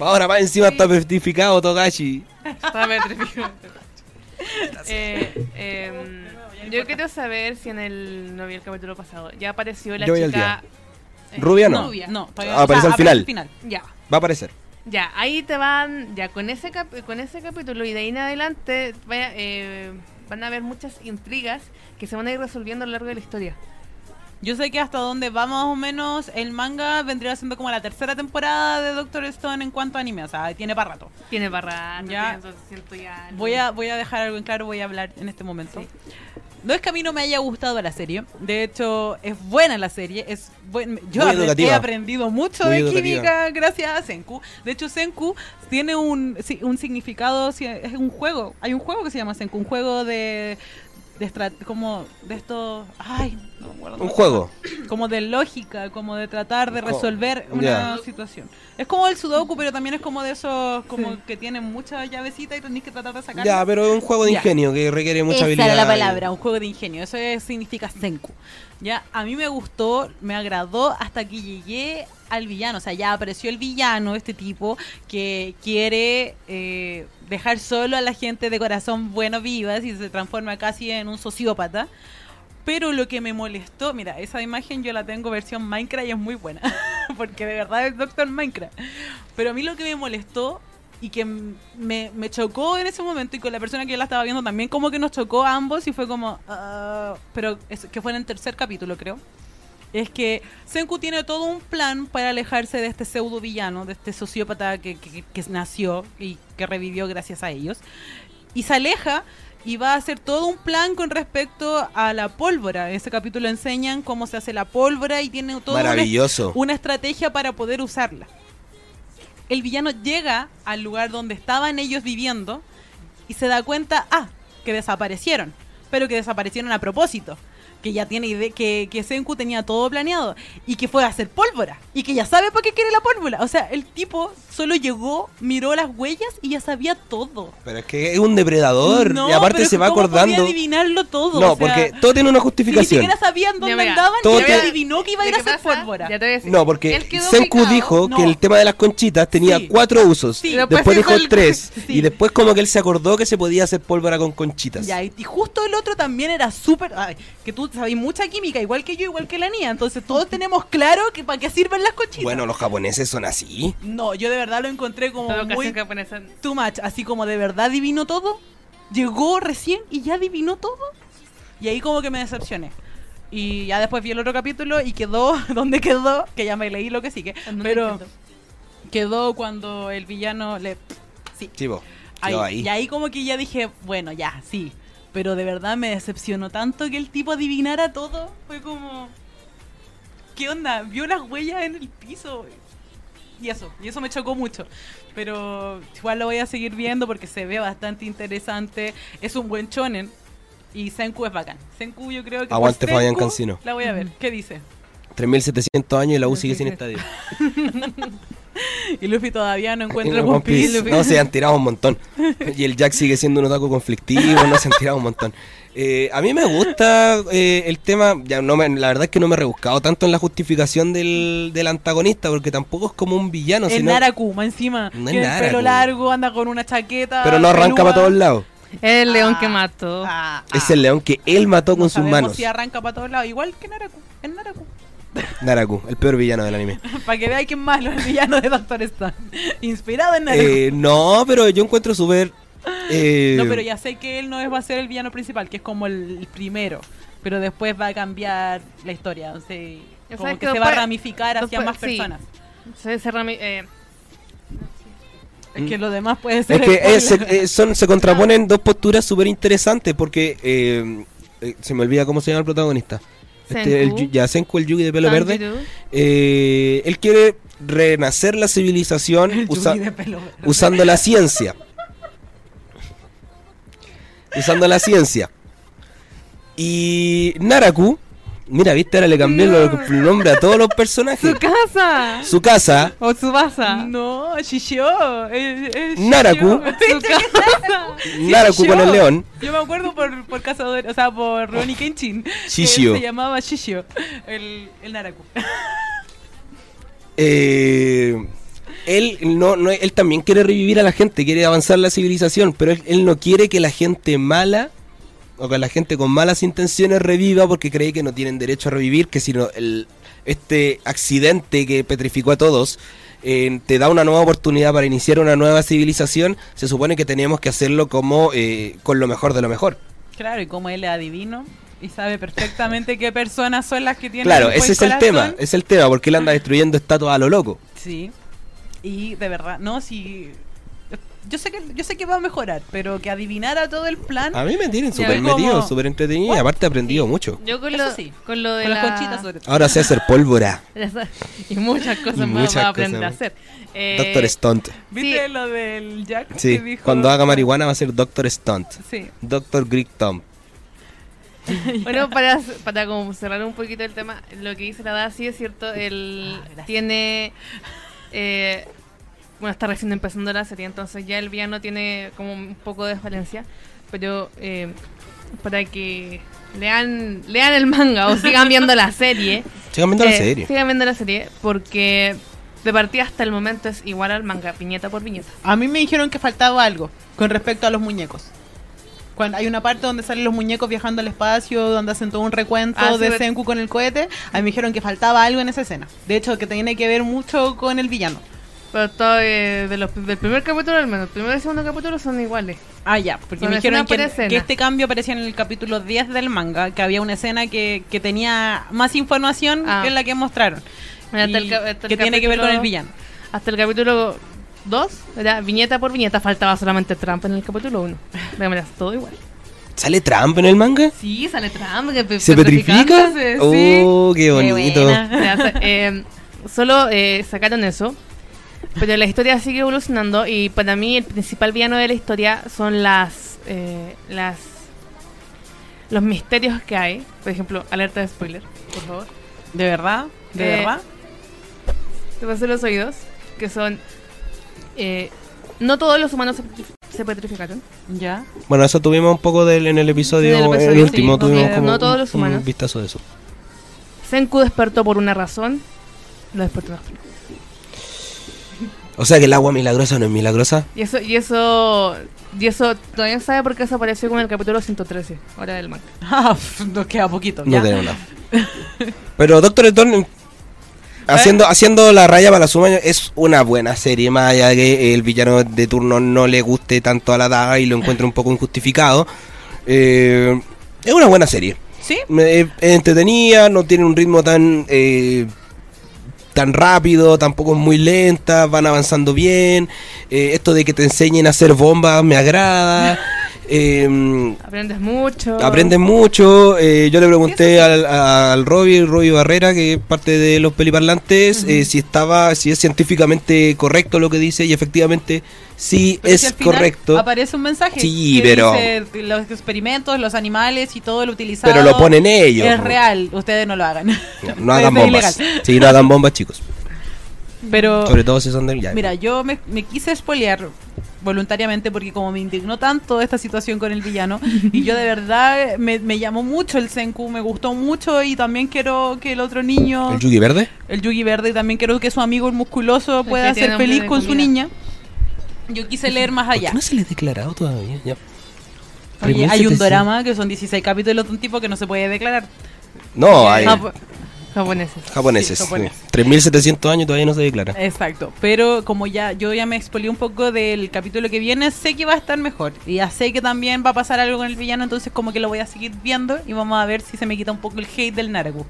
Speaker 2: Ahora va encima está petrificado Togashi.
Speaker 3: Está petrificado. Eh, em, yo quiero saber si en el no vi el capítulo pasado ya apareció la
Speaker 2: Yo voy al
Speaker 3: chica
Speaker 1: Eh,
Speaker 2: Rubia no.
Speaker 1: Rubia, no. todavía
Speaker 2: Ah, aparece
Speaker 1: o sea,
Speaker 2: al final.
Speaker 3: ya
Speaker 2: Va a aparecer.
Speaker 3: Ya, ahí te van, ya con ese cap- con ese capítulo y de ahí en adelante vaya, eh, van a haber muchas intrigas que se van a ir resolviendo a lo largo de la historia.
Speaker 1: Yo sé que hasta donde va más o menos el manga vendría siendo como la tercera temporada de Doctor Stone en cuanto a anime, o sea, tiene para rato.
Speaker 3: Tiene barra,
Speaker 1: Ya.
Speaker 3: entonces siento ya.
Speaker 1: Voy a, voy a dejar algo en claro, voy a hablar en este momento.
Speaker 3: Sí.
Speaker 1: No es que a mí no me haya gustado la serie, de hecho es buena la serie, es buen, yo he aprendido mucho
Speaker 2: Muy
Speaker 1: de
Speaker 2: educativa.
Speaker 1: química gracias a Senku. De hecho Senku tiene un, un significado, es un juego, hay un juego que se llama Senku, un juego de, de estra- como de esto, ay, no me acuerdo.
Speaker 2: Un juego.
Speaker 1: como de lógica, como de tratar de resolver una situación. Es como el sudoku, pero también es como de esos como
Speaker 3: Sí.
Speaker 1: que tienen muchas llavecitas y tenés que tratar de sacar.
Speaker 2: Ya, pero es un juego de ingenio que requiere mucha
Speaker 1: Esa
Speaker 2: habilidad.
Speaker 1: era la palabra, un juego de ingenio. Eso es- significa Senku. Ya, a mí me gustó, me agradó hasta que llegué al villano. O sea, ya apareció el villano, este tipo que quiere eh, dejar solo a la gente de corazón bueno vivas y se transforma casi en un sociópata. Pero lo que me molestó, mira, esa imagen yo la tengo versión Minecraft y es muy buena, *laughs* porque de verdad es Doctor Minecraft. Pero a mí lo que me molestó y que me, me chocó en ese momento y con la persona que yo la estaba viendo también como que nos chocó a ambos y fue como, ah, pero que fue en el tercer capítulo creo. Es que Senku tiene todo un plan para alejarse de este pseudo villano, de este sociópata que, que- que nació y que revivió gracias a ellos. Y se aleja y va a hacer todo un plan con respecto a la pólvora. En ese capítulo enseñan cómo se hace la pólvora y tiene todo un
Speaker 2: Maravilloso.
Speaker 1: una estrategia para poder usarla. El villano llega al lugar donde estaban ellos viviendo y se da cuenta, ah, que desaparecieron, pero que desaparecieron a propósito. Que ya tiene idea, que, que Senku tenía todo planeado y que fue a hacer pólvora y que ya sabe para qué quiere la pólvora. O sea, el tipo solo llegó, miró las huellas y ya sabía todo.
Speaker 2: Pero es que es un depredador
Speaker 1: No,
Speaker 2: y aparte
Speaker 1: pero
Speaker 2: se va
Speaker 1: ¿cómo podía
Speaker 2: acordando.
Speaker 1: adivinarlo todo.
Speaker 2: No,
Speaker 1: O sea,
Speaker 2: porque todo tiene una
Speaker 1: si ni
Speaker 2: justificación.
Speaker 1: siquiera sabían dónde
Speaker 3: mira,
Speaker 1: andaban
Speaker 2: todo
Speaker 1: y
Speaker 2: te-
Speaker 1: adivinó que iba a ir a hacer
Speaker 3: pasa,
Speaker 1: pólvora.
Speaker 3: ya te voy a decir,
Speaker 2: No, porque Senku dijo
Speaker 1: No.
Speaker 2: que el tema de las conchitas tenía
Speaker 1: Sí.
Speaker 2: cuatro usos.
Speaker 1: Sí.
Speaker 2: Después,
Speaker 3: Después
Speaker 2: dijo
Speaker 3: el-
Speaker 2: tres. *laughs*
Speaker 1: Sí.
Speaker 2: Y después como que él se acordó que se podía hacer pólvora con conchitas.
Speaker 1: Ya, y, y justo el otro también era súper. ay, Que tú sabes mucha química, igual que yo, igual que la niña. Entonces todos tenemos claro que para qué sirven las conchitas.
Speaker 2: Bueno, los japoneses son así.
Speaker 1: No, yo de verdad lo encontré como
Speaker 3: Todo
Speaker 1: muy
Speaker 3: japonesa.
Speaker 1: too much. Así como de verdad adivinó todo. Llegó recién y ya adivinó todo. Y ahí como que me decepcioné. Y ya después vi el otro capítulo y quedó *laughs* donde quedó, que ya me leí lo que sigue.
Speaker 3: ¿En dónde
Speaker 1: Pero
Speaker 3: quedó?
Speaker 1: quedó cuando el villano le. Sí,
Speaker 2: Chivo.
Speaker 1: Ahí,
Speaker 2: ahí.
Speaker 1: Y ahí como que ya dije, bueno, ya, sí. Pero de verdad me decepcionó tanto que el tipo adivinara todo. Fue como... ¿Qué onda? Vio las huellas en el piso. Y eso, y eso me chocó mucho. Pero igual lo voy a seguir viendo porque se ve bastante interesante. Es un buen chonen. Y Senku es bacán. Senku yo creo que...
Speaker 2: Aguante, Fabián Cancino.
Speaker 1: La voy a ver. ¿Qué dice?
Speaker 2: 3700 años y la U sigue sin estadio. *laughs* *laughs*
Speaker 1: Y Luffy todavía no encuentra
Speaker 2: En
Speaker 1: el
Speaker 2: One
Speaker 1: Piece.
Speaker 2: Piece. No, se han tirado un montón. *laughs* Y el Jack sigue siendo un otaku conflictivo, no se han tirado un montón. Eh, a mí me gusta eh, el tema, ya no me, la verdad es que no me he rebuscado tanto en la justificación del, del antagonista, porque tampoco es como un villano,
Speaker 1: el
Speaker 2: sino,
Speaker 1: Narakuma encima.
Speaker 2: No es
Speaker 1: tiene el pelo largo, anda con una chaqueta.
Speaker 2: pero no arranca para todos lados.
Speaker 3: El león
Speaker 1: Ah,
Speaker 3: que mató.
Speaker 1: ah,
Speaker 2: Es
Speaker 1: ah.
Speaker 2: el león que él mató
Speaker 1: No
Speaker 2: con sus manos.
Speaker 1: si arranca para todos lados, igual que Naraku. El Naraku.
Speaker 2: Naraku, el peor villano del anime. *laughs*
Speaker 1: Para que veáis que es malo el villano de Doctor Stone. *laughs* Inspirado en Naruto.
Speaker 2: Eh, no, pero yo encuentro súper. eh,
Speaker 1: No, pero ya sé que él no es, va a ser el villano principal, que es como el, primero. Pero después va a cambiar la historia. O sea, como que,
Speaker 3: que
Speaker 1: se va a ramificar hacia
Speaker 3: después-
Speaker 1: más
Speaker 3: sí.
Speaker 1: personas.
Speaker 3: Se, se rami- eh,
Speaker 1: Es que lo demás puede ser.
Speaker 2: Es que eh, son, se contraponen dos posturas súper interesantes porque eh, se me olvida cómo se llama el protagonista. Este, el, ya Senku, el Yugi de pelo verde. Eh, él quiere renacer la civilización usa- usando la ciencia. usando la ciencia. Y Naraku, mira, viste, ahora le cambié
Speaker 3: No.
Speaker 2: el nombre a todos los personajes.
Speaker 3: ¡Su casa!
Speaker 2: Su casa,
Speaker 3: ¡O su basa!
Speaker 1: No, Shishio.
Speaker 2: Naraku. *laughs*
Speaker 3: ¡Su casa!
Speaker 2: Naraku
Speaker 1: Shishio.
Speaker 2: con el león.
Speaker 1: Yo me acuerdo por, por Cazador, o sea, por Ronnie Kenshin. que
Speaker 2: Shishio.
Speaker 1: Se llamaba Shishio, el, el Naraku.
Speaker 2: Eh, él, no, no, él también quiere revivir a la gente, quiere avanzar la civilización, pero él, él no quiere que la gente mala o que la gente con malas intenciones reviva porque cree que no tienen derecho a revivir, que si no, el, este accidente que petrificó a todos eh, te da una nueva oportunidad para iniciar una nueva civilización, se supone que tenemos que hacerlo como eh, con lo mejor de lo mejor.
Speaker 1: Claro, y como él es adivino y sabe perfectamente qué personas son las que tienen
Speaker 2: Claro, ese es el tema, es el tema, porque él anda destruyendo estatuas a lo loco.
Speaker 1: Sí. Y de verdad, no, si yo sé que yo sé que va a mejorar, pero que adivinara todo el plan.
Speaker 2: A mí me tienen súper
Speaker 1: como-
Speaker 2: metido, súper entretenido y
Speaker 1: What?
Speaker 2: aparte he aprendido mucho.
Speaker 3: Yo con
Speaker 1: Eso
Speaker 3: lo,
Speaker 1: sí,
Speaker 3: con lo de
Speaker 1: Con
Speaker 3: la...
Speaker 1: las conchitas sobre todo.
Speaker 2: Ahora sé hacer pólvora. *laughs*
Speaker 3: y muchas cosas
Speaker 2: Y
Speaker 3: más
Speaker 2: muchas
Speaker 3: va a aprender
Speaker 2: cosas
Speaker 3: a
Speaker 2: más.
Speaker 3: hacer. Eh,
Speaker 2: Doctor Stunt.
Speaker 1: ¿Viste
Speaker 3: sí.
Speaker 1: lo del Jack?
Speaker 2: Sí,
Speaker 1: que dijo-
Speaker 2: cuando haga marihuana va a ser Doctor Stunt.
Speaker 1: Sí.
Speaker 2: Doctor Greek Tom. *laughs*
Speaker 3: Bueno, para, para como cerrar un poquito el tema, lo que dice la Dada sí es cierto, él
Speaker 1: Ah, gracias.
Speaker 3: tiene... eh, bueno, está recién empezando la serie, entonces ya el villano tiene como un poco de falencia, pero eh, para que lean, lean el manga o sigan viendo la serie, *laughs*
Speaker 2: Sigan viendo la
Speaker 3: eh,
Speaker 2: serie.
Speaker 3: sigan viendo la serie, porque de partida hasta el momento es igual al manga, viñeta por viñeta.
Speaker 1: A mí me dijeron que faltaba algo con respecto a los muñecos. Cuando hay una parte donde salen los muñecos viajando al espacio, donde hacen todo un recuento
Speaker 3: Ah, sí,
Speaker 1: de
Speaker 3: ve-
Speaker 1: Senku con el cohete, a mí me dijeron que faltaba algo en esa escena. De hecho, que tiene que ver mucho con el villano.
Speaker 3: Pero todo eh, de los, del primer capítulo al menos, el primer y segundo capítulo son iguales.
Speaker 1: Ah, ya, porque
Speaker 3: Son
Speaker 1: me dijeron que, que este cambio aparecía en el capítulo 10 del manga, que había una escena que, que tenía más información
Speaker 3: Ah.
Speaker 1: que la que mostraron.
Speaker 3: Mira, hasta el ca- hasta el
Speaker 1: que tiene que ver con el
Speaker 3: capítulo-
Speaker 1: villano.
Speaker 3: Hasta el capítulo 2, era viñeta por viñeta, faltaba solamente Trump en el capítulo 1. Veamos, *laughs* todo igual.
Speaker 2: ¿Sale Trump en el manga?
Speaker 3: Sí, sale Trump. Que
Speaker 2: ¿Se petrifica?
Speaker 3: sí.
Speaker 2: Oh, qué bonito.
Speaker 3: eh, solo eh, sacaron eso. Pero la historia sigue evolucionando y para mí el principal villano de la historia son las eh, las los misterios que hay. Por ejemplo, alerta de spoiler, por favor.
Speaker 1: ¿De verdad? ¿De
Speaker 3: Eh,
Speaker 1: verdad?
Speaker 3: Te paso los oídos, que son eh, no todos los humanos se, petrif- se petrificaron.
Speaker 1: Ya.
Speaker 2: Bueno, eso tuvimos un poco del, en el episodio,
Speaker 3: En el episodio,
Speaker 2: el último,
Speaker 3: sí,
Speaker 2: tuvimos
Speaker 3: no,
Speaker 2: como
Speaker 3: no todos los humanos.
Speaker 2: un vistazo de eso.
Speaker 3: Senku despertó por una razón, lo despertó una razón.
Speaker 2: O sea que el agua milagrosa no es milagrosa.
Speaker 3: Y eso, y eso, y eso todavía sabe por qué eso apareció como en el capítulo 113, ahora del manga. *laughs*
Speaker 1: Ah, nos queda poquito.
Speaker 2: No
Speaker 1: ya.
Speaker 2: tenemos nada. *laughs* Pero Doctor Stone, haciendo, haciendo la raya para la suma, es una buena serie. Más allá de que el villano de turno no le guste tanto a la daga y lo encuentre un poco injustificado. Eh, es una buena serie.
Speaker 1: ¿Sí?
Speaker 2: Es entretenida, no tiene un ritmo tan eh, tan rápido, tampoco es muy lenta, van avanzando bien. Eh, esto de que te enseñen a hacer bombas me agrada. *laughs* Eh,
Speaker 3: Aprendes mucho.
Speaker 2: Aprendes mucho. eh, yo le pregunté al, al Robbie, Robbie Barrera, que es parte de los peliparlantes, eh, si estaba, si es científicamente correcto lo que dice y efectivamente sí
Speaker 1: Pero
Speaker 2: es
Speaker 1: si al final
Speaker 2: correcto.
Speaker 1: Aparece un mensaje.
Speaker 2: Sí,
Speaker 1: que
Speaker 2: pero-
Speaker 1: dice, los experimentos, los animales y todo lo utilizado.
Speaker 2: Pero lo ponen ellos.
Speaker 1: Es real, ustedes no lo hagan.
Speaker 2: No, no *laughs* hagan bombas.
Speaker 1: ilegal.
Speaker 2: Sí, no hagan bombas, chicos.
Speaker 1: Pero
Speaker 2: Sobre todo si son del ya.
Speaker 1: Mira, yo me, me quise spoilear voluntariamente porque como me indignó tanto esta situación con el villano y yo de verdad me, me llamó mucho el Senku, me gustó mucho y también quiero que el otro niño,
Speaker 2: ¿El
Speaker 1: el,
Speaker 2: Yugi verde?
Speaker 1: Yugi verde, también quiero que su amigo el musculoso
Speaker 3: El
Speaker 1: pueda ser feliz con su niña. Yo quise leer más
Speaker 2: ¿Por
Speaker 1: allá.
Speaker 2: qué no se le ha declarado todavía? Ya.
Speaker 1: Oye,
Speaker 2: 3700.
Speaker 1: hay un drama que son 16 capítulos de un tipo que no se puede declarar.
Speaker 2: No,
Speaker 1: Porque-
Speaker 2: hay,
Speaker 1: Ah,
Speaker 3: Japoneses.
Speaker 2: Japoneses.
Speaker 1: Sí, japoneses.
Speaker 2: sí. 3.700 años todavía no se declara.
Speaker 1: Exacto, pero como ya yo ya me expolié un poco del capítulo que viene, sé que va a estar mejor y ya sé que también va a pasar algo con el villano, entonces como que lo voy a seguir viendo y vamos a ver si se me quita un poco el hate del Naraku.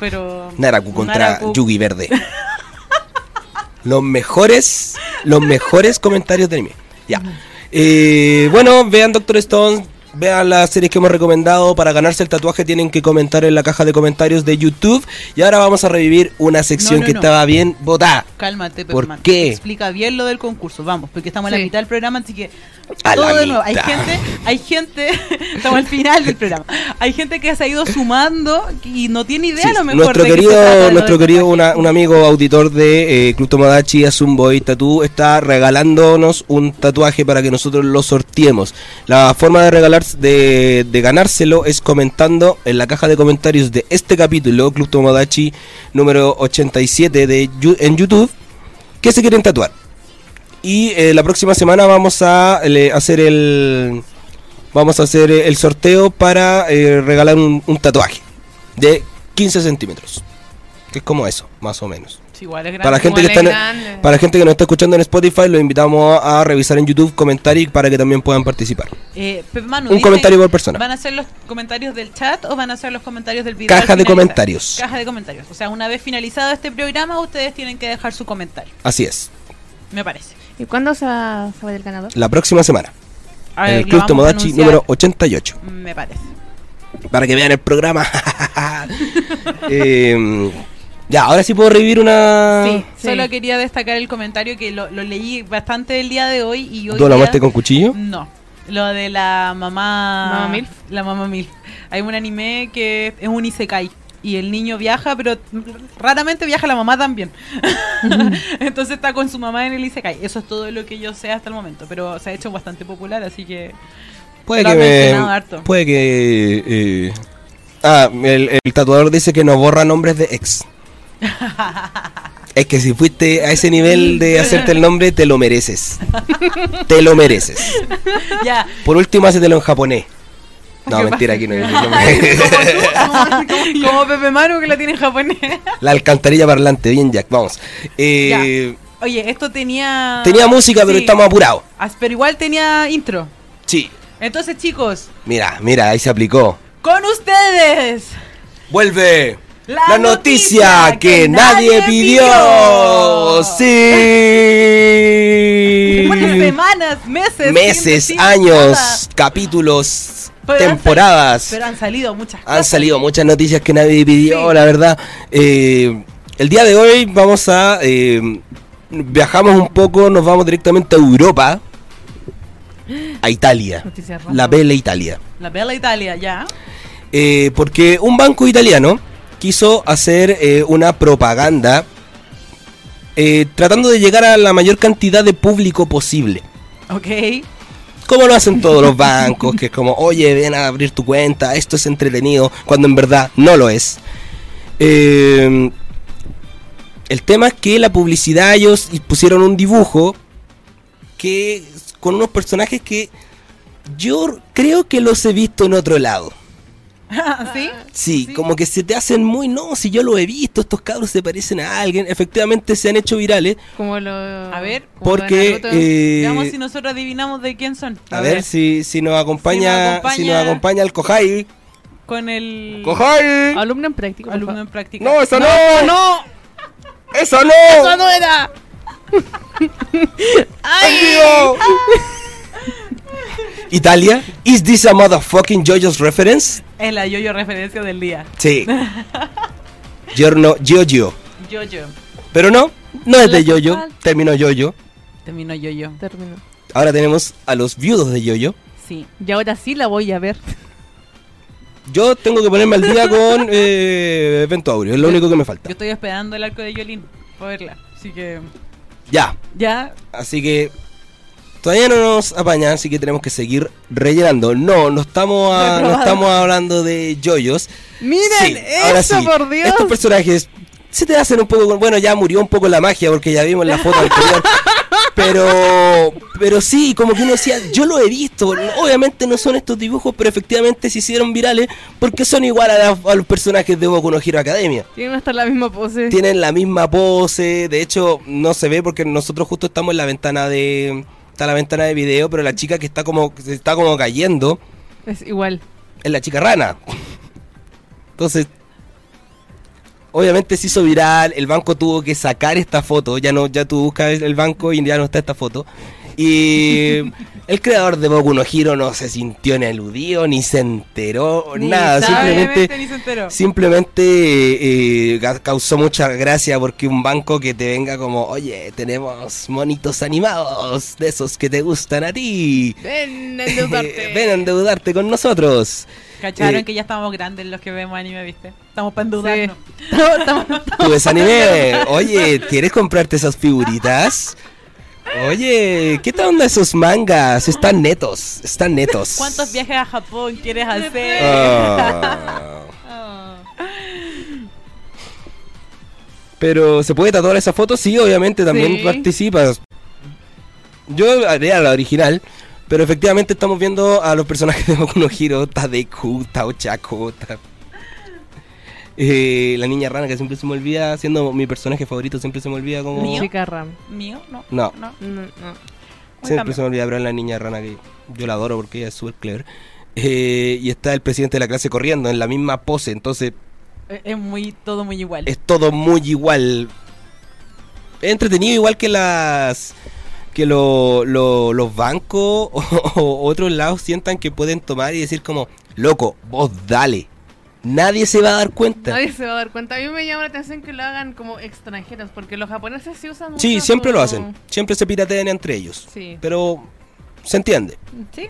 Speaker 1: Pero
Speaker 2: Naraku contra
Speaker 1: Naraku-
Speaker 2: Yugi Verde. *laughs* los mejores, los mejores comentarios de anime. Ya. Eh, bueno, vean Doctor Stone, vean las series que hemos recomendado. Para ganarse el tatuaje tienen que comentar en la caja de comentarios de YouTube. Y ahora vamos a revivir una sección
Speaker 1: No, no,
Speaker 2: que
Speaker 1: no.
Speaker 2: estaba bien votada.
Speaker 1: Cálmate,
Speaker 2: ¿Por qué?
Speaker 1: Explica bien lo del concurso, vamos, porque estamos en
Speaker 3: Sí.
Speaker 1: la mitad del programa, así que
Speaker 2: A
Speaker 1: todo de nuevo. Hay gente, hay gente, *laughs* estamos al final del programa. Hay gente que se ha ido sumando y no tiene idea
Speaker 2: Sí,
Speaker 1: a lo mejor
Speaker 2: nuestro
Speaker 1: de qué se trata
Speaker 2: querido,
Speaker 1: de lo
Speaker 2: nuestro querido una- un amigo auditor de eh, Club Tomodachi, Azumboy Tattoo, está regalándonos un tatuaje para que nosotros lo sorteemos. La forma de regalar, de, ganárselo es comentando en la caja de comentarios de este capítulo, Club Tomodachi número 87 de, en YouTube, que se quieren tatuar. Y eh, la próxima semana vamos a hacer el vamos a hacer el sorteo para eh, regalar un tatuaje de 15 centímetros. Que es como eso, más o menos.
Speaker 1: Sí, igual es grande.
Speaker 2: Para la gente que está
Speaker 3: es
Speaker 2: en- para la gente que nos está escuchando en Spotify, los invitamos a revisar en YouTube, comentar y para que también puedan participar.
Speaker 1: Eh, Manu,
Speaker 2: Un comentario por persona.
Speaker 1: ¿Van a ser los comentarios del chat o van a ser los comentarios del video?
Speaker 2: Caja de comentarios.
Speaker 1: Caja de comentarios. O sea, una vez finalizado este programa, ustedes tienen que dejar su comentario.
Speaker 2: Así es.
Speaker 1: Me parece.
Speaker 3: ¿Y cuándo se va, se va a ver el ganador?
Speaker 2: La próxima semana. En el Club Tomodachi número 88.
Speaker 1: Me parece.
Speaker 2: Para que vean el programa. *laughs* *laughs* Eh, ya, ahora sí puedo revivir una.
Speaker 1: Sí,
Speaker 3: sí.
Speaker 1: solo quería destacar el comentario que lo, lo leí bastante el día de hoy y hoy
Speaker 2: ¿Duelo a
Speaker 1: día-
Speaker 2: muerte con cuchillo?
Speaker 1: No, lo de la mamá...
Speaker 3: ¿Mamá Milf?
Speaker 1: La mamá Milf. Hay un anime que es un isekai y el niño viaja, pero raramente viaja la mamá también. *laughs* *laughs* Entonces está con su mamá en el isekai. Eso es todo lo que yo sé hasta el momento, pero se ha hecho bastante popular, así que...
Speaker 2: Puede que me.
Speaker 1: harto.
Speaker 2: Puede que. eh, ah, el, el tatuador dice que no borra nombres de ex. *laughs* Es que si fuiste a ese nivel de hacerte el nombre, te lo mereces. *laughs* Te lo mereces.
Speaker 1: ya,
Speaker 2: Por último, hacetelo en japonés. No,
Speaker 1: ¿Qué
Speaker 2: mentira, aquí no hay *laughs* nombre.
Speaker 1: como Pepe Manu que la tiene en japonés.
Speaker 2: La alcantarilla parlante, bien, Jack, vamos. Eh,
Speaker 1: Oye, esto tenía...
Speaker 2: tenía música, pero estamos apurados.
Speaker 1: As- Pero igual tenía intro.
Speaker 2: Sí.
Speaker 1: Entonces, chicos,
Speaker 2: Mira, mira, ahí se aplicó.
Speaker 1: con ustedes.
Speaker 2: Vuelve.
Speaker 1: La
Speaker 2: La, noticia,
Speaker 1: noticia
Speaker 2: que,
Speaker 1: que
Speaker 2: nadie
Speaker 1: nadie
Speaker 2: pidió.
Speaker 1: pidió.
Speaker 2: Sí.
Speaker 1: De semanas, meses. sin
Speaker 2: Meses, años,
Speaker 1: nada.
Speaker 2: capítulos,
Speaker 1: Pero han
Speaker 2: temporadas.
Speaker 1: sali- Pero han salido muchas cosas.
Speaker 2: Han salido muchas noticias que nadie pidió,
Speaker 1: Sí.
Speaker 2: la verdad. Eh, el día de hoy vamos a... eh, viajamos un poco, nos vamos directamente a Europa. A Italia. La. Bella Italia.
Speaker 1: La Bella Italia, ya.
Speaker 2: Eh, porque un banco italiano quiso hacer eh, una propaganda eh, tratando de llegar a la mayor cantidad de público posible.
Speaker 1: Ok.
Speaker 2: Como lo hacen todos los bancos, que es como, oye, ven a abrir tu cuenta, esto es entretenido, cuando en verdad no lo es. Eh, el tema es que la publicidad ellos pusieron un dibujo que con unos personajes que yo creo que los he visto en otro lado. *laughs*
Speaker 1: ¿Sí?
Speaker 2: Sí,
Speaker 1: Sí.
Speaker 2: como que se te hacen muy, no, si yo lo he visto, estos cabros se parecen a alguien, efectivamente se han hecho virales.
Speaker 3: Como lo,
Speaker 1: A ver,
Speaker 2: Porque, eh,
Speaker 1: Veamos si nosotros adivinamos de quién son.
Speaker 2: a, ver, si, si nos acompaña,
Speaker 1: Si nos
Speaker 2: si
Speaker 1: acompaña-
Speaker 2: nos acompaña el Kohai.
Speaker 1: Con el
Speaker 2: ¡Kohai!
Speaker 3: Alumno en práctica.
Speaker 1: alumno en práctica.
Speaker 2: No, eso no,
Speaker 1: no.
Speaker 2: eso no,
Speaker 3: ¡Eso no era! *laughs*
Speaker 2: ¡En vivo! Italia, is this a motherfucking JoJo's reference?
Speaker 1: Es la yo-yo referencia del día.
Speaker 2: Sí. Giorno Jojo.
Speaker 1: Yo-yo.
Speaker 2: Pero no, no es de
Speaker 3: total.
Speaker 2: terminó Jojo.
Speaker 1: Terminó yo-yo.
Speaker 3: Terminó.
Speaker 2: Ahora tenemos a los viudos de Jojo.
Speaker 1: Sí.
Speaker 3: Y ahora sí la voy a ver.
Speaker 2: Yo tengo que ponerme al día con eh, Evento Aureo, es lo único que me falta.
Speaker 1: Yo estoy esperando el arco de Yolín para verla. Así que.
Speaker 2: Ya,
Speaker 1: Ya.
Speaker 2: así que todavía no nos apañan, así que tenemos que seguir rellenando. No, no estamos, a- no estamos hablando de yoyos.
Speaker 3: Miren,
Speaker 2: Sí,
Speaker 3: eso
Speaker 2: sí.
Speaker 3: por Dios.
Speaker 2: Estos personajes se te hacen un poco. Bueno, ya murió un poco la magia porque ya vimos la foto anterior. *laughs* Pero, pero sí, como que uno decía, yo lo he visto. Obviamente no son estos dibujos, pero efectivamente se hicieron virales porque son igual a, la- a los personajes de Boku no Hero Academia.
Speaker 3: Tienen hasta la misma pose.
Speaker 2: Tienen la misma pose, de hecho no se ve porque nosotros justo estamos en la ventana de está la ventana de video, pero la chica que está como se está como cayendo
Speaker 3: Es igual.
Speaker 2: es la chica rana. Entonces, obviamente se hizo viral, el banco tuvo que sacar esta foto, ya no ya tú buscas el banco y ya no está esta foto. Y el creador de Boku no Hero no se sintió ni aludido, ni se enteró,
Speaker 1: Ni
Speaker 2: nada, simplemente
Speaker 1: ni se enteró.
Speaker 2: Simplemente eh, ca- causó mucha gracia porque un banco que te venga como, oye, tenemos monitos animados de esos que te gustan a ti.
Speaker 3: Ven, a endeudarte. *laughs*
Speaker 2: Ven a endeudarte con nosotros.
Speaker 1: Cacharon
Speaker 2: Eh,
Speaker 1: que ya estamos grandes los que vemos anime, ¿viste? Estamos para endeudarnos. *laughs*
Speaker 3: Estamos- estamos-
Speaker 2: Tú ves anime. Oye, ¿quieres comprarte esas figuritas? Oye, ¿qué tal onda esos mangas? Están netos, están netos.
Speaker 1: ¿Cuántos viajes a Japón quieres hacer?
Speaker 2: Ah. Pero ¿se puede tatuar esa foto? Sí, obviamente también
Speaker 3: Sí.
Speaker 2: participas. Yo haría la original, pero efectivamente estamos viendo a los personajes de Boku no Hero, Tadeku, Tao Chako, Ta- Eh, la niña rana que siempre se me olvida, siendo mi personaje favorito, siempre se me olvida como...
Speaker 1: ¿Mío?
Speaker 3: Chica Ram.
Speaker 1: ¿Mío? No.
Speaker 2: No.
Speaker 1: no.
Speaker 3: No, no.
Speaker 2: Siempre se me olvida, pero es la niña rana que yo la adoro porque ella es súper clever. Eh, y está el presidente de la clase corriendo en la misma pose, entonces
Speaker 1: Es es muy, todo muy igual.
Speaker 2: es todo muy igual. Es entretenido igual que las que lo- lo- los bancos *laughs* o, o otros lados sientan que pueden tomar y decir como, loco, vos dale. Nadie se va a dar cuenta.
Speaker 3: Nadie se va a dar cuenta. A mí me llama la atención que lo hagan como extranjeros, porque los japoneses sí usan mucho
Speaker 2: Sí, siempre lo hacen. Siempre se piratean entre ellos.
Speaker 3: Sí.
Speaker 2: Pero se entiende.
Speaker 1: ¿Sí?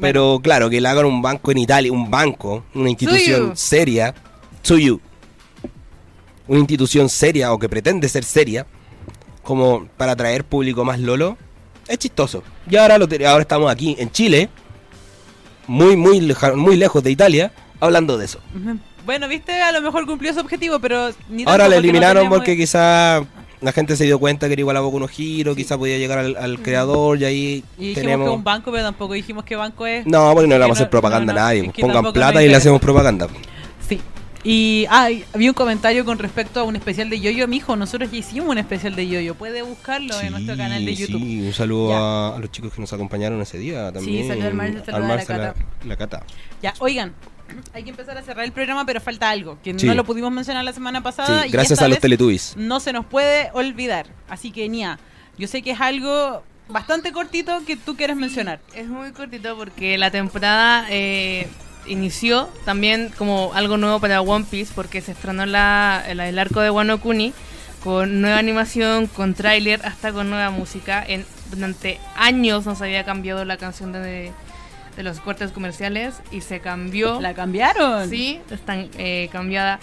Speaker 2: Pero claro, que le hagan un banco en Italia, un banco, una institución
Speaker 3: Suyu.
Speaker 2: seria, Suyu, una institución seria o que pretende ser seria, como para atraer público más lolo, es chistoso. Y ahora, lo ahora estamos aquí en Chile, muy, muy, leja- muy lejos de Italia, hablando de eso.
Speaker 1: Bueno, viste, a lo mejor cumplió su objetivo, pero ni tanto
Speaker 2: Ahora
Speaker 1: no
Speaker 2: eliminaron porque quizá la gente se dio cuenta que era igual a Boku no Hero, quizá podía llegar al, al creador y ahí
Speaker 1: Y dijimos
Speaker 2: tenemos...
Speaker 1: que un banco, pero tampoco dijimos qué banco es.
Speaker 2: No, porque no le vamos a hacer propaganda
Speaker 1: no, no,
Speaker 2: a nadie.
Speaker 1: es que
Speaker 2: Pongan plata y le hacemos propaganda.
Speaker 1: Sí. Y ah, y había un comentario con respecto a un especial de Yoyo, mijo. Nosotros ya hicimos un especial de Yoyo. Puede buscarlo en nuestro canal de YouTube.
Speaker 2: Sí, un saludo a, a los chicos que nos acompañaron ese día también.
Speaker 3: saludo al Mar, saludo a la
Speaker 2: la Cata.
Speaker 1: Ya, oigan, hay que empezar a cerrar el programa, pero falta algo que
Speaker 2: Sí.
Speaker 1: no lo pudimos mencionar la semana pasada.
Speaker 2: Sí,
Speaker 1: y
Speaker 2: gracias
Speaker 1: esta
Speaker 2: a los
Speaker 1: vez
Speaker 2: Teletubbies.
Speaker 1: No se nos puede olvidar. Así que, Nia, yo sé que es algo bastante cortito que tú quieres mencionar.
Speaker 3: Es muy cortito porque la temporada eh, inició también como algo nuevo para One Piece porque se estrenó la, la- el arco de Wano Kuni con nueva animación, con tráiler, hasta con nueva música. En, durante años no se había cambiado la canción de, de los cortes comerciales y se cambió.
Speaker 1: ¿La cambiaron?
Speaker 3: Sí, están eh, cambiada.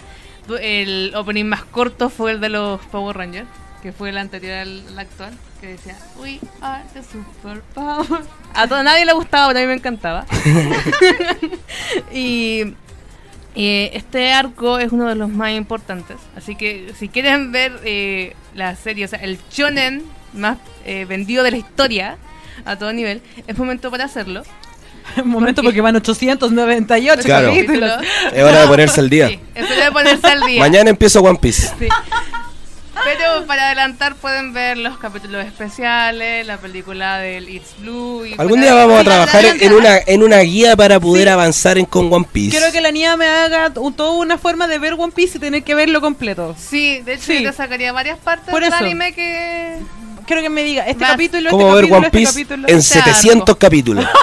Speaker 3: El opening más corto fue el de los Power Rangers, que fue el anterior al, al actual, que decía We are the super power. A todo, nadie le gustaba, pero a mí me encantaba. *laughs* *laughs* y y este arco es uno de los más importantes. Así que si quieren ver eh, la serie, o sea, el shonen más eh, vendido de la historia a todo nivel, es momento para hacerlo.
Speaker 1: Un *laughs* momento porque van 898
Speaker 2: Claro.
Speaker 1: capítulos.
Speaker 2: Es hora de ponerse al día.
Speaker 3: Sí, es hora de ponerse al día.
Speaker 2: Mañana empiezo One Piece.
Speaker 3: Sí. Pero para adelantar pueden ver los capítulos especiales, la película del It's Blue. Y
Speaker 2: Algún día vamos a trabajar en una, en una guía para poder avanzar en con One Piece.
Speaker 1: Quiero que la Nia me haga un- toda una forma de ver One Piece y tener que verlo completo.
Speaker 3: Sí, de hecho
Speaker 1: Sí.
Speaker 3: yo te sacaría varias partes
Speaker 1: Por
Speaker 3: del
Speaker 1: eso.
Speaker 3: anime que...
Speaker 1: Quiero que me diga este
Speaker 3: Vas.
Speaker 1: capítulo,
Speaker 2: ¿Cómo
Speaker 1: este
Speaker 2: ver
Speaker 1: capítulo,
Speaker 2: One
Speaker 1: este
Speaker 2: Piece
Speaker 1: capítulo.
Speaker 2: en
Speaker 3: Este
Speaker 2: 700
Speaker 3: arco.
Speaker 2: capítulos? *laughs*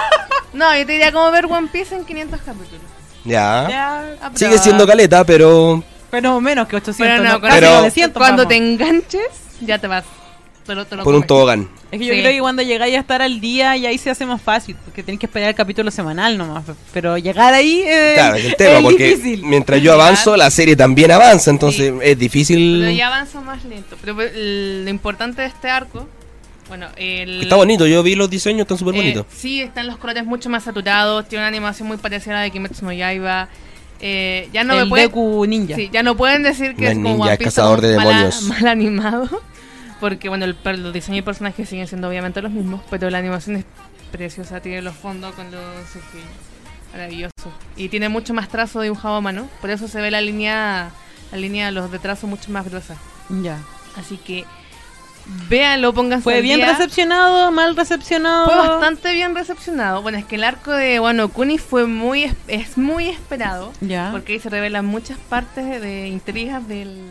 Speaker 3: No, yo te diría como ver One Piece en 500 capítulos.
Speaker 2: Ya.
Speaker 1: Ya,
Speaker 3: Ah, pero-
Speaker 2: Sigue siendo caleta, pero
Speaker 1: pero menos que 800,
Speaker 3: Pero no,
Speaker 1: no,
Speaker 3: cuando,
Speaker 1: casi
Speaker 2: Pero-
Speaker 1: 900,
Speaker 3: cuando
Speaker 1: vamos.
Speaker 3: te enganches, ya te vas. Te lo- te lo
Speaker 2: por un tobogán.
Speaker 1: Es que yo
Speaker 3: Sí.
Speaker 1: creo que cuando llegáis a estar al día y ahí se hace más fácil, porque tenéis que esperar el capítulo semanal nomás. Pero llegar ahí eh,
Speaker 2: Claro, es el tema,
Speaker 1: es
Speaker 2: porque
Speaker 1: difícil.
Speaker 2: mientras yo avanzo, la serie también avanza, entonces es
Speaker 3: Pero
Speaker 2: difícil.
Speaker 3: ya avanza más lento. Pero el- lo importante de este arco, bueno, el...
Speaker 2: Está bonito, yo vi los diseños, están súper
Speaker 3: Eh,
Speaker 2: bonitos.
Speaker 3: sí, están los colores mucho más saturados, tiene una animación muy parecida a la de Kimetsu no Yaiba. Eh, ya no
Speaker 1: el
Speaker 3: me pueden,
Speaker 1: Deku Ninja.
Speaker 3: sí, ya no pueden decir que
Speaker 2: No
Speaker 3: es como
Speaker 2: ninja,
Speaker 3: One Piece
Speaker 2: cazador de demonios. *laughs*
Speaker 3: mal animado. Porque, bueno, el, los diseños de personajes siguen siendo obviamente los mismos, pero la animación es preciosa. Tiene los fondos con los CGI. Maravilloso. Y tiene mucho más trazo dibujado a mano. Por eso se ve la línea, la línea de los de trazo mucho más gruesa.
Speaker 1: Ya.
Speaker 3: Así que véanlo, pónganse
Speaker 1: Fue bien
Speaker 3: día.
Speaker 1: recepcionado, mal recepcionado.
Speaker 3: Fue bastante bien recepcionado. Bueno, es que el arco de Wano Kuni fue muy es, es muy esperado.
Speaker 1: Ya.
Speaker 3: Porque ahí se revelan muchas partes de, de intrigas del,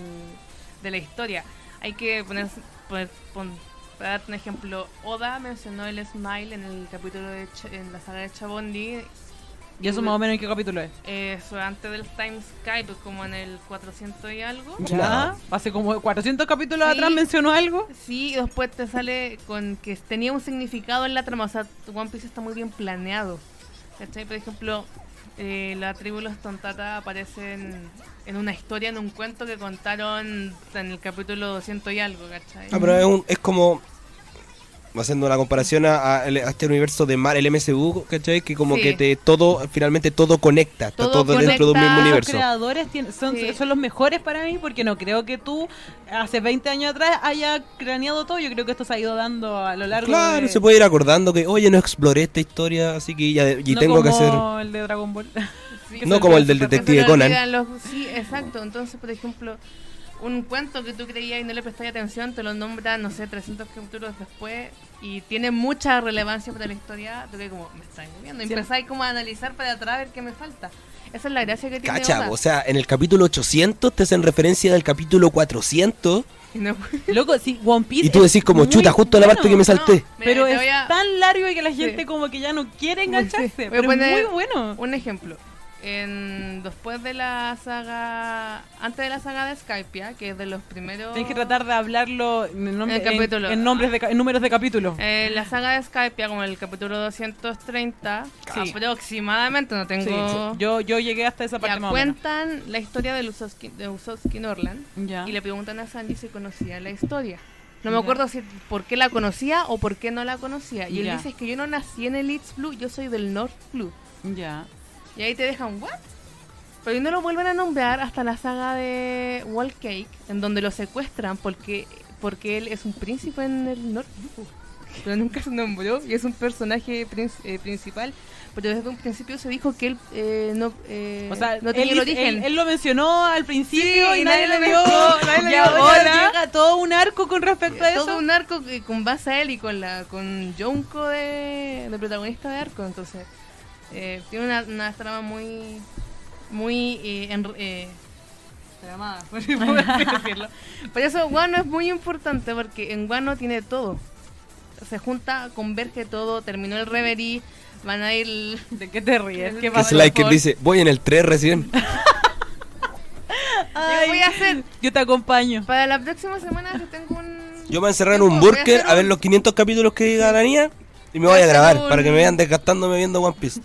Speaker 3: de la historia. Hay que poner, poner pon- para darte un ejemplo, Oda mencionó el Smile en el capítulo de Ch- en la saga de Chabondi.
Speaker 1: ¿Y eso más o menos en qué capítulo es?
Speaker 3: Eso antes del Time Skype, como en el 400 y algo.
Speaker 1: Ya. Hace como 400 capítulos
Speaker 3: Sí.
Speaker 1: atrás mencionó algo.
Speaker 3: Sí, y después te sale con que tenía un significado en la trama. O sea, One Piece está muy bien planeado. ¿Cachai? Por ejemplo, eh, la tribu de los Tontata aparece en, en una historia, en un cuento que contaron en el capítulo 200 y algo, ¿cachai?
Speaker 2: Ah, pero es, un- es como haciendo una comparación a, a el- a este universo de Mar, el MCU, ¿cachai? Que como
Speaker 3: Sí.
Speaker 2: que te todo, finalmente todo conecta, está
Speaker 3: Todo
Speaker 2: todo, dentro de un mismo
Speaker 1: Los
Speaker 2: universo.
Speaker 1: creadores tienen- son,
Speaker 3: Sí.
Speaker 1: son los mejores para mí porque no creo que tú hace 20 años atrás haya craneado todo. Yo creo que esto se ha ido dando a lo largo
Speaker 2: Claro,
Speaker 1: de...
Speaker 2: se puede ir acordando que, oye, no exploré esta historia, así que ya y
Speaker 1: no
Speaker 2: tengo que
Speaker 1: como
Speaker 2: hacer...
Speaker 1: el de Dragon Ball.
Speaker 3: Sí, *laughs*
Speaker 2: no como el del detective Conan.
Speaker 3: los- sí, exacto. Entonces, por ejemplo, un cuento que tú creías y no le prestabas atención, te lo nombran, no sé, 300 capítulos después y tiene mucha relevancia para la historia. Tú que como, me estás viendo.
Speaker 1: Sí.
Speaker 3: empezáis como a analizar para atrás a ver qué me falta. Esa es la gracia que tiene
Speaker 2: Cacha,
Speaker 3: Oda.
Speaker 2: o sea, en el capítulo 800 te hacen referencia del capítulo 400
Speaker 3: Y no- *laughs*
Speaker 1: Loco, sí, One Piece
Speaker 2: y tú decís como, chuta, justo la parte que me
Speaker 1: bueno,
Speaker 2: salté.
Speaker 3: Mira,
Speaker 1: Pero es
Speaker 3: a-
Speaker 1: tan largo y que la gente
Speaker 3: Sí.
Speaker 1: como que ya no quiere
Speaker 3: Sí.
Speaker 1: engancharse.
Speaker 3: A
Speaker 1: Pero es muy bueno.
Speaker 3: Un ejemplo. En, después de la saga, antes de la saga de Skypia, que es de los primeros...
Speaker 1: Tienes que tratar de hablarlo en, nombre-
Speaker 3: En capítulo.
Speaker 1: nombres de, en números de capítulos.
Speaker 3: Eh, la saga de Skypia, como el capítulo 230,
Speaker 1: Sí.
Speaker 3: aproximadamente, no tengo...
Speaker 1: Sí, yo, yo llegué hasta esa parte
Speaker 3: Ya
Speaker 1: más o menos.
Speaker 3: cuentan la historia de Usoski, de Usoski Norland
Speaker 1: Ya.
Speaker 3: y le preguntan a Sanji si conocía la historia. No me acuerdo si por qué la conocía o por qué no la conocía. Y él
Speaker 1: Ya.
Speaker 3: dice es que yo no nací en el East Blue, yo soy del North Blue.
Speaker 1: Ya.
Speaker 3: Y ahí te dejan, ¿what? Pero no lo vuelven a nombrar hasta la saga de Wall Cake, en donde lo secuestran porque, porque él es un príncipe en el North Blue. Pero nunca se nombró y es un personaje prin- eh, principal. Pero desde un principio se dijo que él eh, no, eh,
Speaker 1: O sea,
Speaker 3: no
Speaker 1: él,
Speaker 3: tenía el
Speaker 1: dice-
Speaker 3: origen.
Speaker 1: él- él lo mencionó al principio
Speaker 3: Sí,
Speaker 1: y nadie,
Speaker 3: nadie
Speaker 1: le *laughs*
Speaker 3: le
Speaker 1: y ahora llega todo un arco con respecto a eso.
Speaker 3: todo un arco que- con base a él y con la con Junko de, de protagonista de arco entonces eh, tiene una, una trama muy muy eh, enr- eh, tramada *laughs* por *laughs* decirlo por eso Guano es muy importante porque en Guano tiene todo se junta converge todo terminó el reverie van a ir *laughs*
Speaker 1: ¿De qué te ríes? ¿Qué
Speaker 3: Que
Speaker 1: pasa?
Speaker 2: Sliker dice, voy en el 3 recién.
Speaker 3: yo voy a hacer
Speaker 1: Yo te acompaño.
Speaker 3: para la próxima semana yo tengo un
Speaker 2: Yo me voy a encerrar en un
Speaker 3: Voy a
Speaker 2: burger
Speaker 3: hacer
Speaker 2: a ver los 500 capítulos que diga la niña y me
Speaker 3: Voy a
Speaker 2: grabar
Speaker 3: un-
Speaker 2: para que me vean desgastándome viendo One Piece.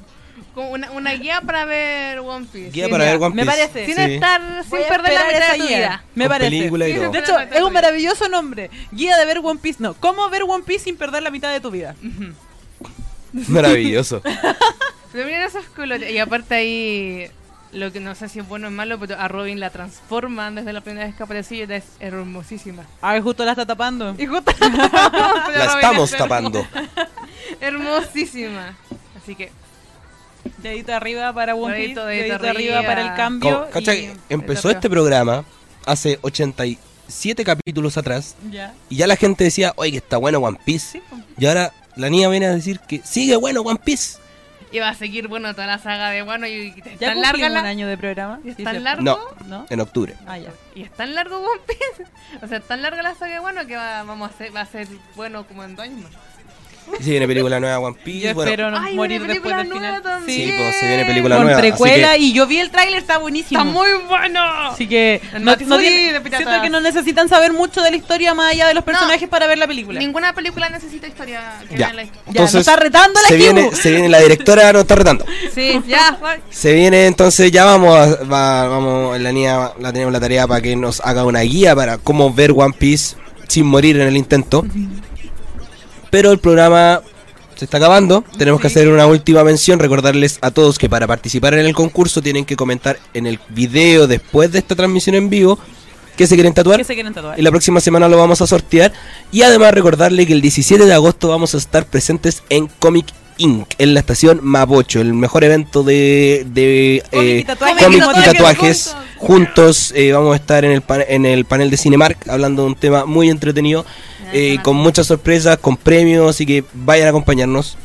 Speaker 3: Como una, una guía para ver One Piece
Speaker 2: Guía para ver One
Speaker 1: me
Speaker 2: Piece.
Speaker 1: parece.
Speaker 3: sin
Speaker 2: Sí.
Speaker 3: estar sin perder la mitad de tu
Speaker 1: guía.
Speaker 3: vida
Speaker 1: Me
Speaker 2: Con
Speaker 1: parece.
Speaker 2: película y
Speaker 3: Sí,
Speaker 2: todo.
Speaker 1: De hecho,
Speaker 3: la
Speaker 1: es un maravilloso nombre. Guía de ver One Piece. No, ¿cómo ver One Piece sin perder la mitad de tu vida? *laughs*
Speaker 2: Maravilloso. *laughs*
Speaker 3: Pero miren esos colores. Y aparte ahí, lo que no sé si es bueno o malo, pero a Robin la transforman desde la primera vez que apareció y es hermosísima.
Speaker 1: Ay, justo la está tapando.
Speaker 3: Y justo *laughs*
Speaker 2: La estamos tapando.
Speaker 3: Hermosísima. Así que,
Speaker 1: Dedito arriba para One Piece.
Speaker 3: Dedito,
Speaker 1: Dedito,
Speaker 3: dedito
Speaker 1: arriba
Speaker 3: arriba.
Speaker 1: para el cambio.
Speaker 2: Como- ¿cacha
Speaker 1: y-
Speaker 2: que empezó este programa hace 87 capítulos atrás
Speaker 1: Ya.
Speaker 2: y ya la gente decía, oye, que está bueno One Piece.
Speaker 1: Sí.
Speaker 2: Y ahora la niña viene a decir que sigue bueno One Piece.
Speaker 3: iba a seguir, bueno, toda la saga de Wano y, y
Speaker 1: Ya
Speaker 3: es tan larga la...
Speaker 1: un año de programa.
Speaker 3: ¿Y es
Speaker 1: Sí,
Speaker 3: tan
Speaker 1: se-
Speaker 3: largo?
Speaker 2: No.
Speaker 1: ¿No?
Speaker 2: En octubre.
Speaker 1: Ah, ya.
Speaker 3: Y es tan largo One Piece. *laughs* O sea, es tan larga la saga de Wano que va, vamos a hacer, va a ser bueno como en dos años.
Speaker 2: Y *laughs* se viene película nueva One Piece.
Speaker 1: Yo
Speaker 2: bueno,
Speaker 1: espero no
Speaker 3: Ay,
Speaker 1: morir
Speaker 3: viene
Speaker 1: después del final.
Speaker 3: también.
Speaker 2: Sí, pues se viene película
Speaker 1: Con
Speaker 2: nueva.
Speaker 1: precuela
Speaker 2: que-
Speaker 1: y yo vi el tráiler, está buenísimo.
Speaker 3: ¡Está muy bueno!
Speaker 1: Así que no, no tiene- siento que no necesitan saber mucho de la historia más allá de los personajes para ver la película.
Speaker 3: Ninguna película necesita historia que
Speaker 2: Ya.
Speaker 3: la historia.
Speaker 1: Ya,
Speaker 2: Entonces,
Speaker 1: está retando la
Speaker 2: se
Speaker 1: Kibu.
Speaker 2: viene, se viene la directora, nos está retando.
Speaker 3: Sí, ya.
Speaker 2: Se viene entonces, ya vamos, a- va- vamos, la niña, la tenemos la tarea para que nos haga una guía para cómo ver One Piece sin morir en el intento. Pero el programa se está acabando, tenemos que hacer una última mención, recordarles a todos que para participar en el concurso tienen que comentar en el video después de esta transmisión en vivo que se quieren tatuar.
Speaker 1: que se quieren tatuar.
Speaker 2: Y la próxima semana lo vamos a sortear. Y además recordarle que el 17 de agosto vamos a estar presentes en Comic Inc. en la estación Mapocho, el mejor evento de, de
Speaker 1: y
Speaker 2: eh,
Speaker 1: tatuajes.
Speaker 2: cómic y Juntos eh, vamos a estar en el, pan- en el panel de Cinemark hablando de un tema muy entretenido, eh, con muchas sorpresas, con premios, así que vayan a acompañarnos.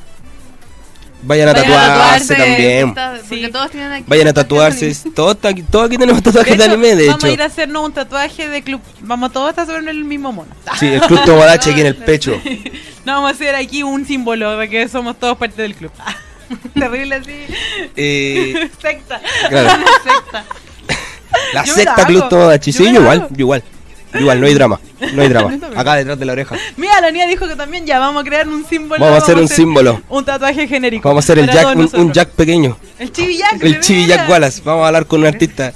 Speaker 2: Vayan a
Speaker 1: Vayan a
Speaker 2: tatuarse también.
Speaker 3: Está- porque
Speaker 1: Sí.
Speaker 3: todos tienen aquí
Speaker 2: Vayan a tatuarse. Todos, aquí- todos aquí tenemos tatuajes de,
Speaker 1: hecho,
Speaker 2: anime, de
Speaker 1: vamos a ir a hacernos un tatuaje de club. Vamos todos a hacer el mismo mono.
Speaker 2: Sí, el Club Tomodachi aquí en el *laughs* pecho.
Speaker 1: No vamos a hacer aquí un símbolo de que somos todos parte del club. *laughs* Terrible así.
Speaker 2: Eh, *laughs*
Speaker 1: secta.
Speaker 2: Claro.
Speaker 1: Una secta.
Speaker 2: La
Speaker 1: Yo
Speaker 2: secta Club. Tomodachi.
Speaker 1: Yo
Speaker 2: Sí, yo igual, yo igual. Igual, no hay drama. No hay drama. *laughs* Acá detrás de la oreja.
Speaker 1: Mira, la niña dijo que también ya vamos a crear un símbolo.
Speaker 2: Vamos a hacer un símbolo.
Speaker 1: Un tatuaje genérico.
Speaker 2: Vamos a hacer el Jack, un, un. Jack pequeño.
Speaker 1: El Chibi Jack.
Speaker 2: El Chibi. Jack Wallace. Vamos a hablar con un artista.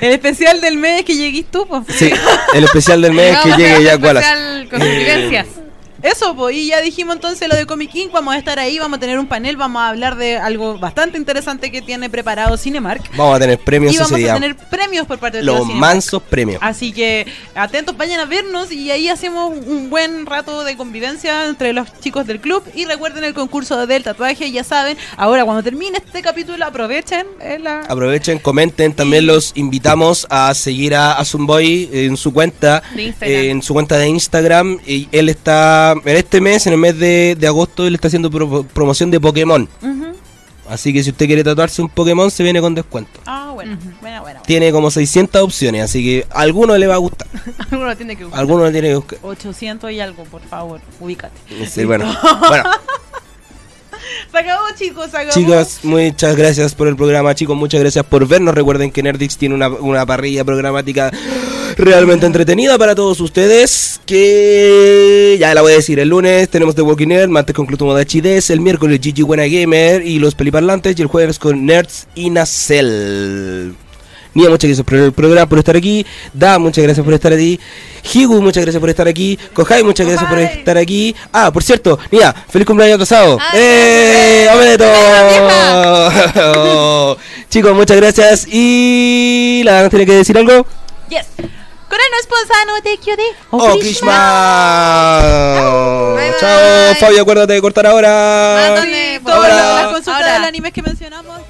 Speaker 1: El especial del mes es que lleguís tú, po.
Speaker 2: Sí, el especial del mes
Speaker 3: Vamos
Speaker 2: que llegue
Speaker 3: hacer
Speaker 2: Jack Wallace.
Speaker 3: especial Con
Speaker 2: Eh,
Speaker 3: vivencias.
Speaker 1: Eso, pues, y ya dijimos entonces lo de Comic King, vamos a estar ahí, vamos a tener un panel, vamos a hablar de algo bastante interesante que tiene preparado Cinemark.
Speaker 2: Vamos a tener premios
Speaker 1: Y vamos
Speaker 2: ese día.
Speaker 1: a tener premios por parte de
Speaker 2: Los mansos premios.
Speaker 1: Así que atentos, vayan a vernos y ahí hacemos un buen rato de convivencia entre los chicos del club. Y recuerden el concurso del tatuaje, ya saben. Ahora, cuando termine este capítulo, aprovechen. eh, la-
Speaker 2: Aprovechen, comenten. También los invitamos a seguir a Azumboy en su cuenta.
Speaker 3: De Instagram.
Speaker 2: en su cuenta de Instagram. Y él está, en este mes, en el mes de, de agosto, él está haciendo pro- promoción de Pokémon. Así que si usted quiere tatuarse un Pokémon, se viene con descuento.
Speaker 1: Ah, bueno, bueno, bueno.
Speaker 2: Tiene como 600 opciones, así que a alguno le va a gustar. *laughs*
Speaker 3: Alguno tiene que
Speaker 2: A alguno tiene que buscar.
Speaker 1: 800 y algo, por favor, ubícate.
Speaker 2: Sí, bueno. *laughs* bueno, *laughs*
Speaker 1: Se acabó, chicos, se acabó.
Speaker 2: chicos, muchas gracias por el programa, chicos, muchas gracias por vernos. Recuerden que Nerdix tiene una, una parrilla programática realmente entretenida para todos ustedes. Que ya la voy a decir, el lunes tenemos The Walking Nerd, martes con Club Tomodachi Des, el miércoles Gigi Buena Gamer y los peliparlantes, y el jueves con Nerds y Nacel. Nia, muchas gracias por el programa, por estar aquí. Da, muchas gracias por estar aquí. Higu, muchas gracias por estar aquí. Kohai, muchas gracias por estar aquí. Ah, por cierto, Nia, feliz cumpleaños atrasado.
Speaker 3: Ah,
Speaker 2: ¡Eh! *laughs* Chicos, muchas gracias. Y la tiene que decir algo.
Speaker 1: Yes. Con el no sponsano de Kyode.
Speaker 2: ¡Oh, Krishma!
Speaker 3: Bye, bye.
Speaker 2: Chao, Fabio, acuérdate de cortar ahora.
Speaker 3: Mándame, por
Speaker 1: Todas
Speaker 2: Ahora.
Speaker 1: las consultas
Speaker 3: Ahora.
Speaker 1: del anime que mencionamos.